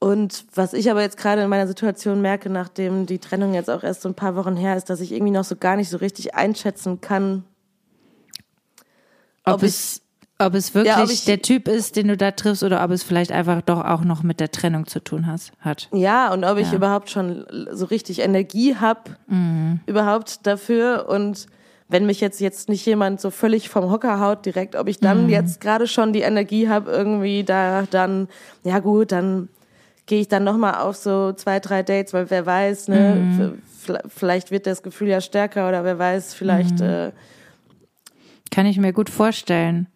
Und was ich aber jetzt gerade in meiner Situation merke, nachdem die Trennung jetzt auch erst so ein paar Wochen her ist, dass ich irgendwie noch so gar nicht so richtig einschätzen kann, ob, ob es ob es wirklich ja, ob ich, der Typ ist, den du da triffst, oder ob es vielleicht einfach doch auch noch mit der Trennung zu tun has, hat. Ja, und ob ich ja. überhaupt schon so richtig Energie hab, mhm. überhaupt dafür. Und wenn mich jetzt jetzt nicht jemand so völlig vom Hocker haut direkt, ob ich dann mhm. jetzt gerade schon die Energie hab, irgendwie da dann, ja gut, dann gehe ich dann nochmal auf so zwei, drei Dates, weil wer weiß, ne, mhm. vielleicht wird das Gefühl ja stärker oder wer weiß, vielleicht mhm. äh, kann ich mir gut vorstellen.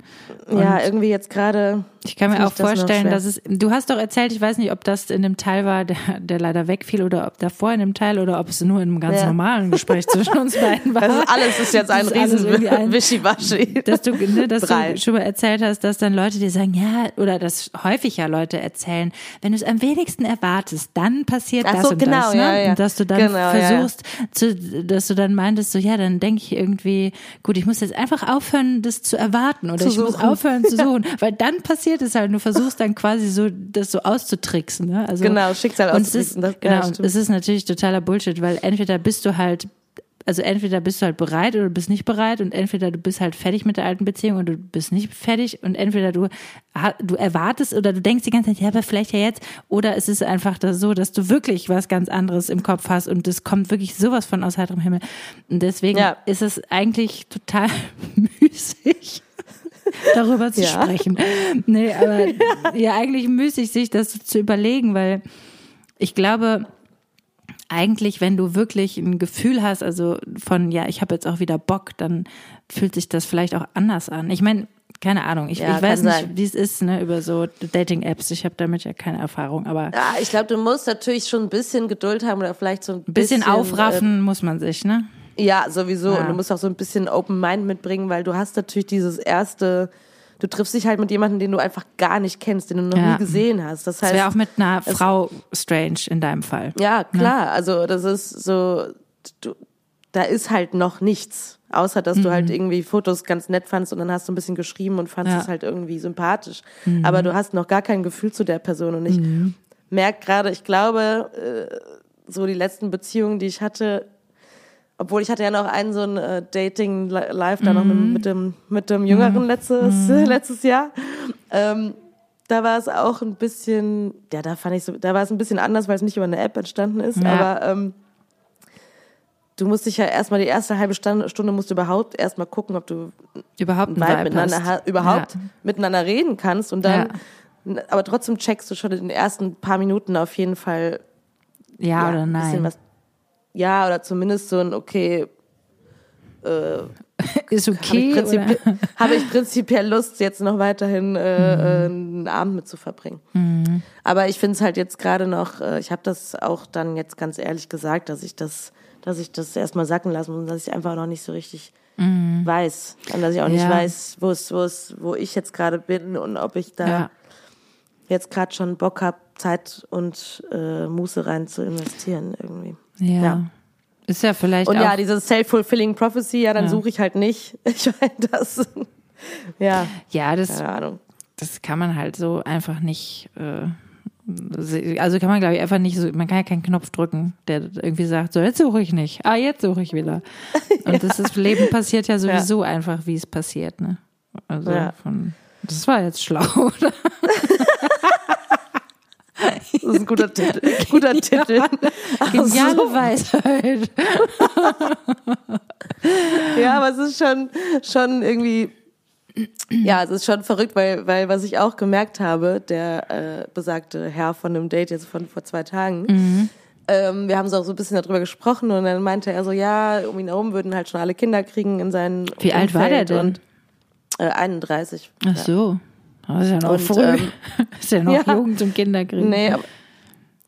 Und ja, irgendwie jetzt gerade. Ich kann mir auch vorstellen, das dass es. Du hast doch erzählt, ich weiß nicht, ob das in dem Teil war, der, der leider wegfiel, oder ob davor in dem Teil oder ob es nur in einem ganz ja. normalen Gespräch zwischen uns beiden <laughs> war. Das ist alles ist jetzt ein riesen Wischiwaschi. Dass du, ne, dass du schon mal erzählt hast, dass dann Leute dir sagen, ja, oder dass häufig ja Leute erzählen, wenn du es am wenigsten erwartest, dann passiert Ach das so, und genau, das, ne? Ja, ja. Und dass du dann genau, versuchst, zu, dass du dann meintest, so ja, dann denke ich irgendwie, gut, ich muss jetzt einfach auf aufhören, das zu erwarten oder zu ich muss aufhören zu <laughs> suchen, weil dann passiert es halt. Du versuchst dann quasi so, das so auszutricksen. Ne? Also, genau, Schicksal auszutricksen. Und es ist, genau, es ist natürlich totaler Bullshit, weil entweder bist du halt also entweder bist du halt bereit oder du bist nicht bereit und entweder du bist halt fertig mit der alten Beziehung oder du bist nicht fertig und entweder du, du erwartest oder du denkst die ganze Zeit, ja, aber vielleicht ja jetzt oder es ist einfach das so, dass du wirklich was ganz anderes im Kopf hast und es kommt wirklich sowas von aus heiterem Himmel. Und deswegen ja. ist es eigentlich total <laughs> müßig <laughs> darüber zu ja. sprechen. Nee, aber ja. ja, eigentlich müßig, sich das zu überlegen, weil ich glaube, eigentlich, wenn du wirklich ein Gefühl hast, also von, ja, ich habe jetzt auch wieder Bock, dann fühlt sich das vielleicht auch anders an. Ich meine, keine Ahnung, ich, ja, ich weiß nicht, wie es ist, ne, über so Dating-Apps. Ich habe damit ja keine Erfahrung, aber. Ja, ich glaube, du musst natürlich schon ein bisschen Geduld haben oder vielleicht so ein bisschen. bisschen aufraffen äh, muss man sich, ne? Ja, sowieso. Ja. Und du musst auch so ein bisschen Open Mind mitbringen, weil du hast natürlich dieses erste du triffst dich halt mit jemandem, den du einfach gar nicht kennst, den du noch ja. nie gesehen hast. Das, heißt, das wäre auch mit einer Frau strange in deinem Fall. Ja, ne? klar. Ne? Also das ist so, du, da ist halt noch nichts. Außer, dass mhm. du halt mhm. irgendwie Fotos ganz nett fandst und dann hast du ein bisschen geschrieben und fandest ja. es halt irgendwie sympathisch. Mhm. Aber du hast noch gar kein Gefühl zu der Person. Und ich mhm. merke gerade, ich glaube, äh, so die letzten Beziehungen, die ich hatte, obwohl ich hatte ja noch einen so ein äh, Dating live da noch mit, mhm. mit, dem mit dem Jüngeren mhm. letztes mhm. <laughs> letztes Jahr. Ähm, da war es auch ein bisschen, ja, da fand ich so, da war es ein bisschen anders, weil es nicht über eine App entstanden ist, Ja. aber ähm, du musst dich ja erstmal die erste halbe Stunde, musst du überhaupt erstmal gucken, ob du Überhaupt miteinander hast. überhaupt Ja. miteinander reden kannst und dann, aber trotzdem checkst du schon in den ersten paar Minuten auf jeden Fall Ja, oder ein bisschen nein. was. Ja, oder zumindest so ein, okay, Ist habe okay. ich, prinzipi oder? <laughs> habe ich prinzipiell Lust, jetzt noch weiterhin äh, äh, einen Abend mit zu verbringen. Aber ich finde es halt jetzt gerade noch, äh, ich habe das auch dann jetzt ganz ehrlich gesagt, dass ich das, dass ich das erstmal sacken lassen muss und dass ich einfach noch nicht so richtig weiß. Und dass ich auch nicht Ja. weiß, wo es, wo es, wo ich jetzt gerade bin und ob ich da Ja. jetzt gerade schon Bock habe, Zeit und äh, Muße rein zu investieren irgendwie. Ja. Ja. Ist ja vielleicht Und ja, diese self-fulfilling prophecy, ja, dann Ja. suche ich halt nicht. <laughs> Ich meine, das, ja, ja, das, keine Ahnung. das kann man halt so einfach nicht. Äh, also kann man, glaube ich, einfach nicht so. Man kann ja keinen Knopf drücken, der irgendwie sagt, so, jetzt suche ich nicht. Ah, jetzt suche ich wieder. <laughs> Und das ist, Leben passiert ja sowieso einfach, wie es passiert, ne? Also Ja. von. Das war jetzt schlau, <laughs> oder? Das ist ein guter Titel. <laughs> Guter Titel. Geniale Also, Weisheit. ja, aber es ist schon, schon irgendwie, ja, es ist schon verrückt, weil, weil was ich auch gemerkt habe, der äh, besagte Herr von dem Date jetzt von vor zwei Tagen, Mhm. ähm, wir haben so auch so ein bisschen darüber gesprochen und dann meinte er so, ja, um ihn herum würden halt schon alle Kinder kriegen in seinen Wie alt war der Umfeld denn? Und, äh, 31. Ach so. Das ist ja noch Und, früh. ähm, <laughs> ist ja noch ja. Jugend zum Kinderkriegen. Nee, aber,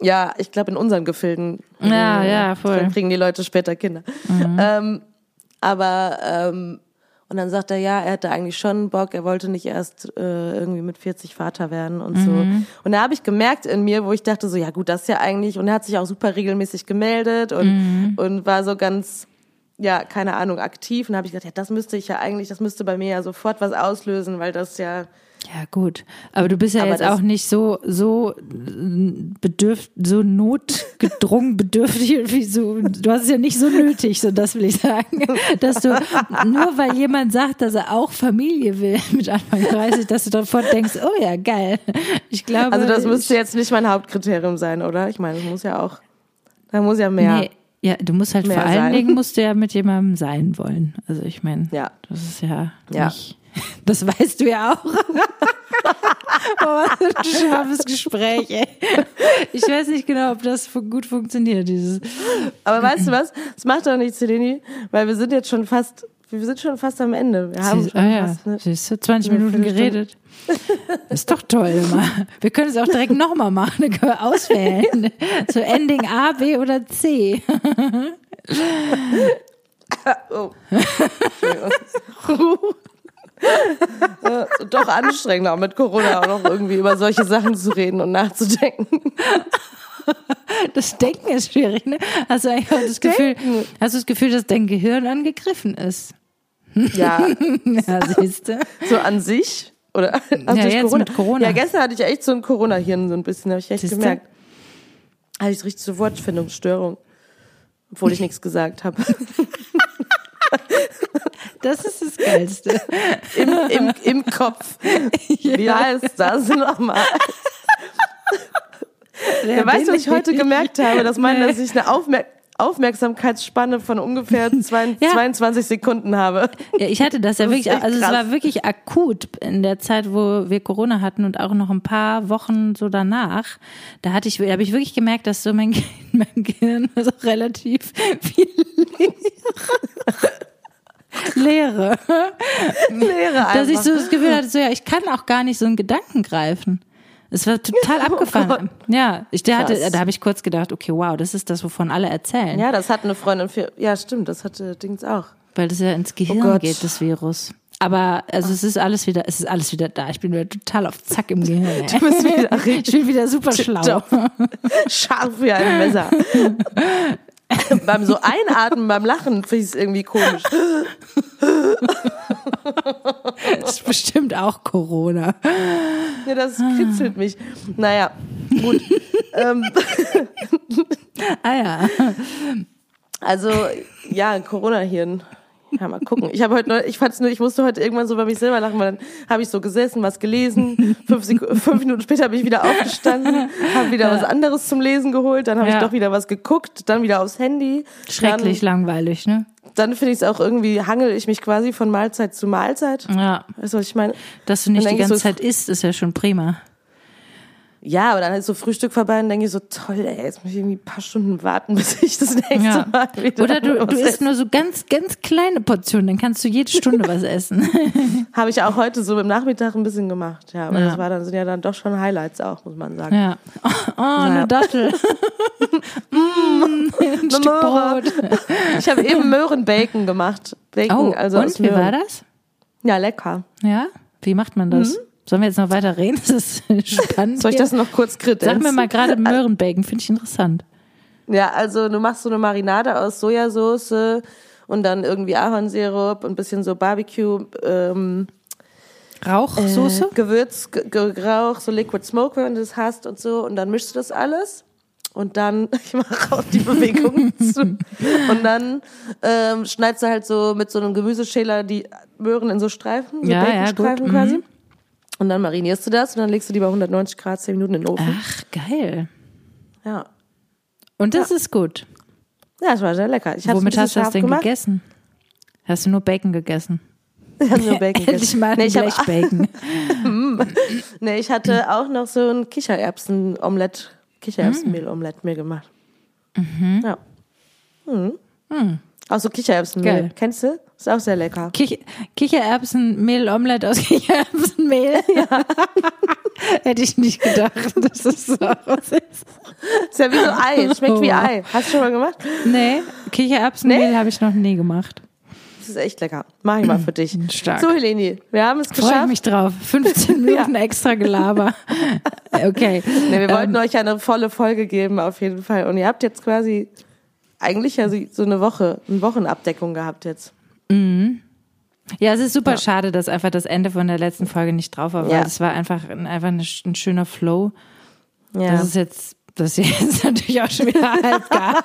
ja, ich glaube in unseren Gefilden Ja, äh, ja, voll. kriegen die Leute später Kinder. Ähm, aber ähm, und dann sagt er, ja, er hatte eigentlich schon Bock, er wollte nicht erst äh, irgendwie mit 40 Vater werden und so. Und da habe ich gemerkt in mir, wo ich dachte so, ja gut, das ist ja eigentlich, und er hat sich auch super regelmäßig gemeldet und, und war so ganz, ja, keine Ahnung, aktiv. Und da habe ich gedacht, ja, das müsste ich ja eigentlich, das müsste bei mir ja sofort was auslösen, weil das ja, Ja, gut. Aber du bist ja Aber jetzt auch nicht so, so bedürft, so notgedrungen <laughs> bedürftig wie so, du hast es ja nicht so nötig, so das will ich sagen, <laughs> dass du, nur weil jemand sagt, dass er auch Familie will <laughs> mit Anfang 30, dass du sofort denkst, oh ja, geil. Ich glaube. also das müsste jetzt nicht mein Hauptkriterium sein, oder? Ich meine, es muss ja auch, da muss ja mehr. Nee, ja, du musst halt vor allen sein. Dingen musst du ja mit jemandem sein wollen. Also ich meine, Ja. das ist ja, Ja. nicht, das weißt du ja auch. oh, was für ein scharfes Gespräch, ey. Ich weiß nicht genau, ob das gut funktioniert, dieses. Aber weißt du was? Das macht doch nichts, Seleni, weil wir sind jetzt schon fast, wir sind schon fast am Ende. Wir haben schon ah, ja, fast, ne? siehst du, 20 eine Minuten geredet. Das ist doch toll, immer. Wir können es auch direkt nochmal machen, dann können wir auswählen. <laughs> So Ending A, B oder C. <laughs> Oh. Entschuldigung. <laughs> Doch anstrengend, auch mit Corona auch noch irgendwie über solche Sachen zu reden und nachzudenken. Das Denken ist schwierig, ne? Hast du eigentlich auch das Gefühl, Denken. hast du das Gefühl, dass dein Gehirn angegriffen ist? Ja, <laughs> Ja, siehst du. so an sich. Oder auch Ja, jetzt Corona. mit Corona. Ja, gestern hatte ich echt so ein Corona-Hirn, so ein bisschen, habe ich echt Siehste? gemerkt. Hatte ich richtig so Wortfindungsstörung. Obwohl ich nichts gesagt habe. <laughs> Das ist das Geilste. <laughs> Im, im, im Kopf. Wie heißt das nochmal? Ja, weißt du, was ich heute gemerkt habe? Dass, mein, Nee. dass ich eine Aufmer Aufmerksamkeitsspanne von ungefähr <laughs> zwei, Ja. 22 Sekunden habe. Ja, ich hatte das ja Das wirklich, also es krass. war wirklich akut in der Zeit, wo wir Corona hatten und auch noch ein paar Wochen so danach. Da hatte ich, da habe ich wirklich gemerkt, dass so mein, <laughs> mein Gehirn so relativ viel Leere. Leere <laughs> Dass ich einfach. so das Gefühl hatte, so ja, ich kann auch gar nicht so einen Gedanken greifen. Es war total <laughs> Oh abgefahren. ja, ich der hatte, da habe ich kurz gedacht, okay, wow, das ist das, wovon alle erzählen. Ja, das hat eine Freundin für. Ja, stimmt, das hatte Dings auch. Weil das ja ins Gehirn Oh geht, das Virus. Aber also es ist alles wieder, es ist alles wieder da. Ich bin wieder total auf Zack im Gehirn. <laughs> Ey. Du bist wieder Ich bin wieder super schlau. scharf wie ein Messer. <laughs> beim so Einatmen, beim Lachen finde ich es irgendwie komisch. Das ist bestimmt auch Corona. Ja, das kitzelt mich. Naja, gut. <laughs> ähm, Ah ja. also, ja, Corona-Hirn. Ja, mal gucken. Ich habe heute nur, ich fand's nur, ich musste heute irgendwann so bei mich selber lachen, weil dann habe ich so gesessen, was gelesen. Fünf, Sek fünf Minuten später bin ich wieder aufgestanden, habe wieder was anderes zum Lesen geholt, dann habe Ja. ich doch wieder was geguckt, dann wieder aufs Handy. Schrecklich langweilig, ne? Dann, dann finde ich es auch irgendwie, hangel ich mich quasi von Mahlzeit zu Mahlzeit. Ja. Weißt du, was ich meine? Dass du nicht Dann die ganze so- Zeit isst, ist ja schon prima. Ja, aber dann ist so Frühstück vorbei und denke ich so, toll, ey, jetzt muss ich irgendwie ein paar Stunden warten, <laughs> bis ich das nächste Ja. Mal wieder Oder du, du isst nur so ganz, ganz kleine Portionen, dann kannst du jede Stunde was <laughs> essen. Habe ich auch heute so im Nachmittag ein bisschen gemacht. Ja, aber Ja. das war dann, sind ja dann doch schon Highlights auch, muss man sagen. Ja. Oh, eine Dattel. <laughs> mm, ein Stück. Brot. Ich habe eben Möhrenbacon gemacht. Bacon, Oh, also und wie Möhren. war das? Ja, lecker. Ja? Wie macht man das? Sollen wir jetzt noch weiter reden? Das ist <laughs> spannend. Mhm. Soll ich das noch kurz kritisch? Sag mir mal gerade Möhrenbacon, finde ich interessant. Ja, also du machst so eine Marinade aus Sojasauce und dann irgendwie Ahornsirup und ein bisschen so Barbecue, ähm, Rauchsoße? Äh, Gewürz, Ge- Ge- Rauch, so Liquid Smoke, wenn du das hast und so. Und dann mischst du das alles. Und dann, <laughs> ich mache auch die Bewegung <laughs> zu. Und dann ähm, schneidest du halt so mit so einem Gemüseschäler die Möhren in so Streifen, so Ja, ja, Baconstreifen gut, quasi. mhm. Und dann marinierst du das und dann legst du die bei 190 Grad 10 Minuten in den Ofen. Ach, geil. Ja. Und das ist gut. Ja, das war sehr lecker. Ich Womit hast du das denn gemacht. gegessen? Hast du nur Bacon gegessen? Ich hab nur <laughs> Bacon Endlich gegessen. mal ein nee, ich hab, Blechbacon. <laughs> nee, ich hatte auch noch so ein Kichererbsen-Omelett, Kichererbsenmehl-Omelett mir gemacht. Ja. Mhm. Auch so Kichererbsenmehl. Geil. Kennst du? Ist auch sehr lecker. Kich Kichererbsenmehl, Omelette aus <laughs> Kichererbsenmehl. <laughs> Ja. <laughs> Hätte ich nicht gedacht, dass das so aussieht. Ist ja wie so Ei. Schmeckt wie Oh. Ei. Hast du schon mal gemacht? Nee, Kichererbsenmehl habe ich noch nie gemacht. Das ist echt lecker. Mach ich mal für dich. <clears throat> Stark. So, Heleni, wir haben es Freue ich geschafft. mich drauf. 15 Minuten extra Gelaber. Okay. Nee, wir wollten Ähm, euch eine volle Folge geben, auf jeden Fall. Und ihr habt jetzt quasi eigentlich ja so eine Woche, eine Wochenabdeckung gehabt jetzt. Ja, es ist super Ja. schade, dass einfach das Ende von der letzten Folge nicht drauf war, weil Ja. es war einfach, ein- einfach eine, ein schöner Flow. Ja. Das ist jetzt, das ist <laughs> jetzt natürlich auch schon wieder halb gar.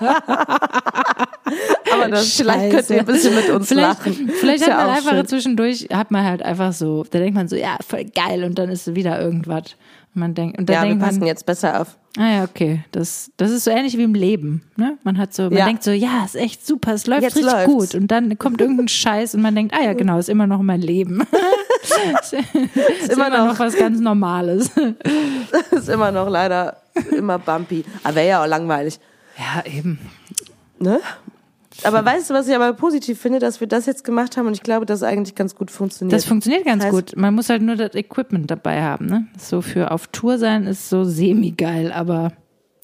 Aber das, vielleicht könnt ihr ein bisschen mit uns vielleicht, lachen. Vielleicht hat ja man einfach schön. zwischendurch, hat man halt einfach so, da denkt man so, ja, voll geil und dann ist wieder irgendwas. Und man denkt, und dann Ja, wir denkt passen man, jetzt besser auf. Ah ja, okay, das, das ist so ähnlich wie im Leben, ne? Man hat so, man Ja. denkt so, ja, ist echt super, es läuft Jetzt richtig läuft's. gut und dann kommt irgendein <laughs> Scheiß und man denkt, ah ja, genau, ist immer noch mein Leben. <laughs> ist, ist immer, noch. noch. was ganz Normales. <laughs> ist immer noch leider immer bumpy. Aber wäre ja auch langweilig. Ja, eben. Ne? Aber weißt du, was ich aber positiv finde, dass wir das jetzt gemacht haben und ich glaube, dass es eigentlich ganz gut funktioniert. Das funktioniert ganz Das heißt- gut. Man muss halt nur das Equipment dabei haben, ne? So für auf Tour sein ist so semi-geil, aber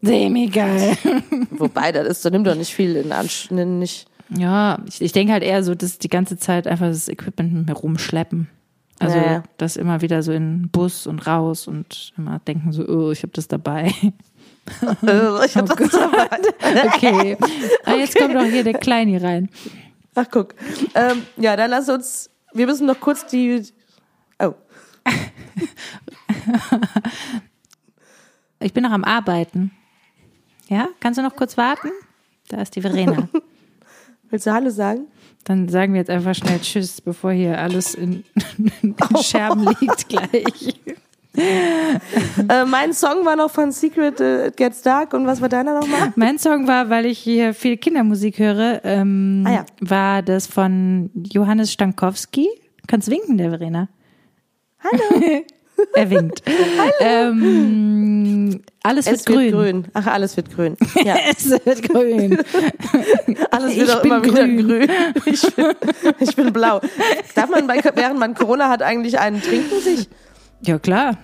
semi-geil. <laughs> Wobei, das ist, da nimmt doch nicht viel in Anspruch. Nicht. Ja, ich, ich denke halt eher so, dass die ganze Zeit einfach das Equipment mit mir rumschleppen. Also Ja, ja. das immer wieder so in den Bus und raus und immer denken so, oh, ich habe das dabei. Äh, <laughs> ich hab Oh das. Okay. <laughs> Ah, jetzt kommt auch hier der Kleine rein. Ach, guck. Ähm, ja, dann lass uns. Wir müssen noch kurz die. Oh. Ich bin noch am Arbeiten. Ja, kannst du noch kurz warten? Da ist die Verena. <laughs> Willst du Hallo sagen? Dann sagen wir jetzt einfach schnell Tschüss, bevor hier alles in, in Scherben liegt gleich. <laughs> Äh, mein Song war noch von Secret äh, It Gets Dark und was war deiner nochmal? Mein Song war, weil ich hier viel Kindermusik höre, ähm, Ah ja. war das von Johannes Stankowski. Kannst winken, der Verena. Hallo. <laughs> Er winkt. Ähm, alles wird Es grün. wird grün. Ach, alles wird grün. <laughs> Ja. Es wird grün. Alles wird Ich auch immer wieder grün. grün. Ich bin, ich bin blau. Darf man bei, während man Corona hat eigentlich einen trinken sich? Ja, klar.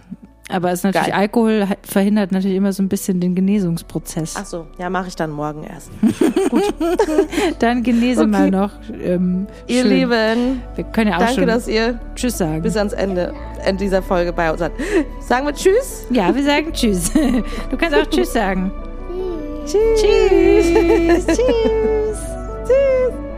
Aber es ist natürlich, Geil. Alkohol verhindert natürlich immer so ein bisschen den Genesungsprozess. Ach so, ja, mache ich dann morgen erst. <laughs> Dann genese Okay. mal noch. Ähm, Ihr schön. Lieben, Wir können ja auch danke, schon dass ihr Tschüss sagen. bis ans Ende, Ende dieser Folge bei uns seid. Sagen wir Tschüss. Ja, wir sagen Tschüss. <laughs> Du kannst auch Tschüss sagen. Tschüss. Tschüss. <laughs> Tschüss.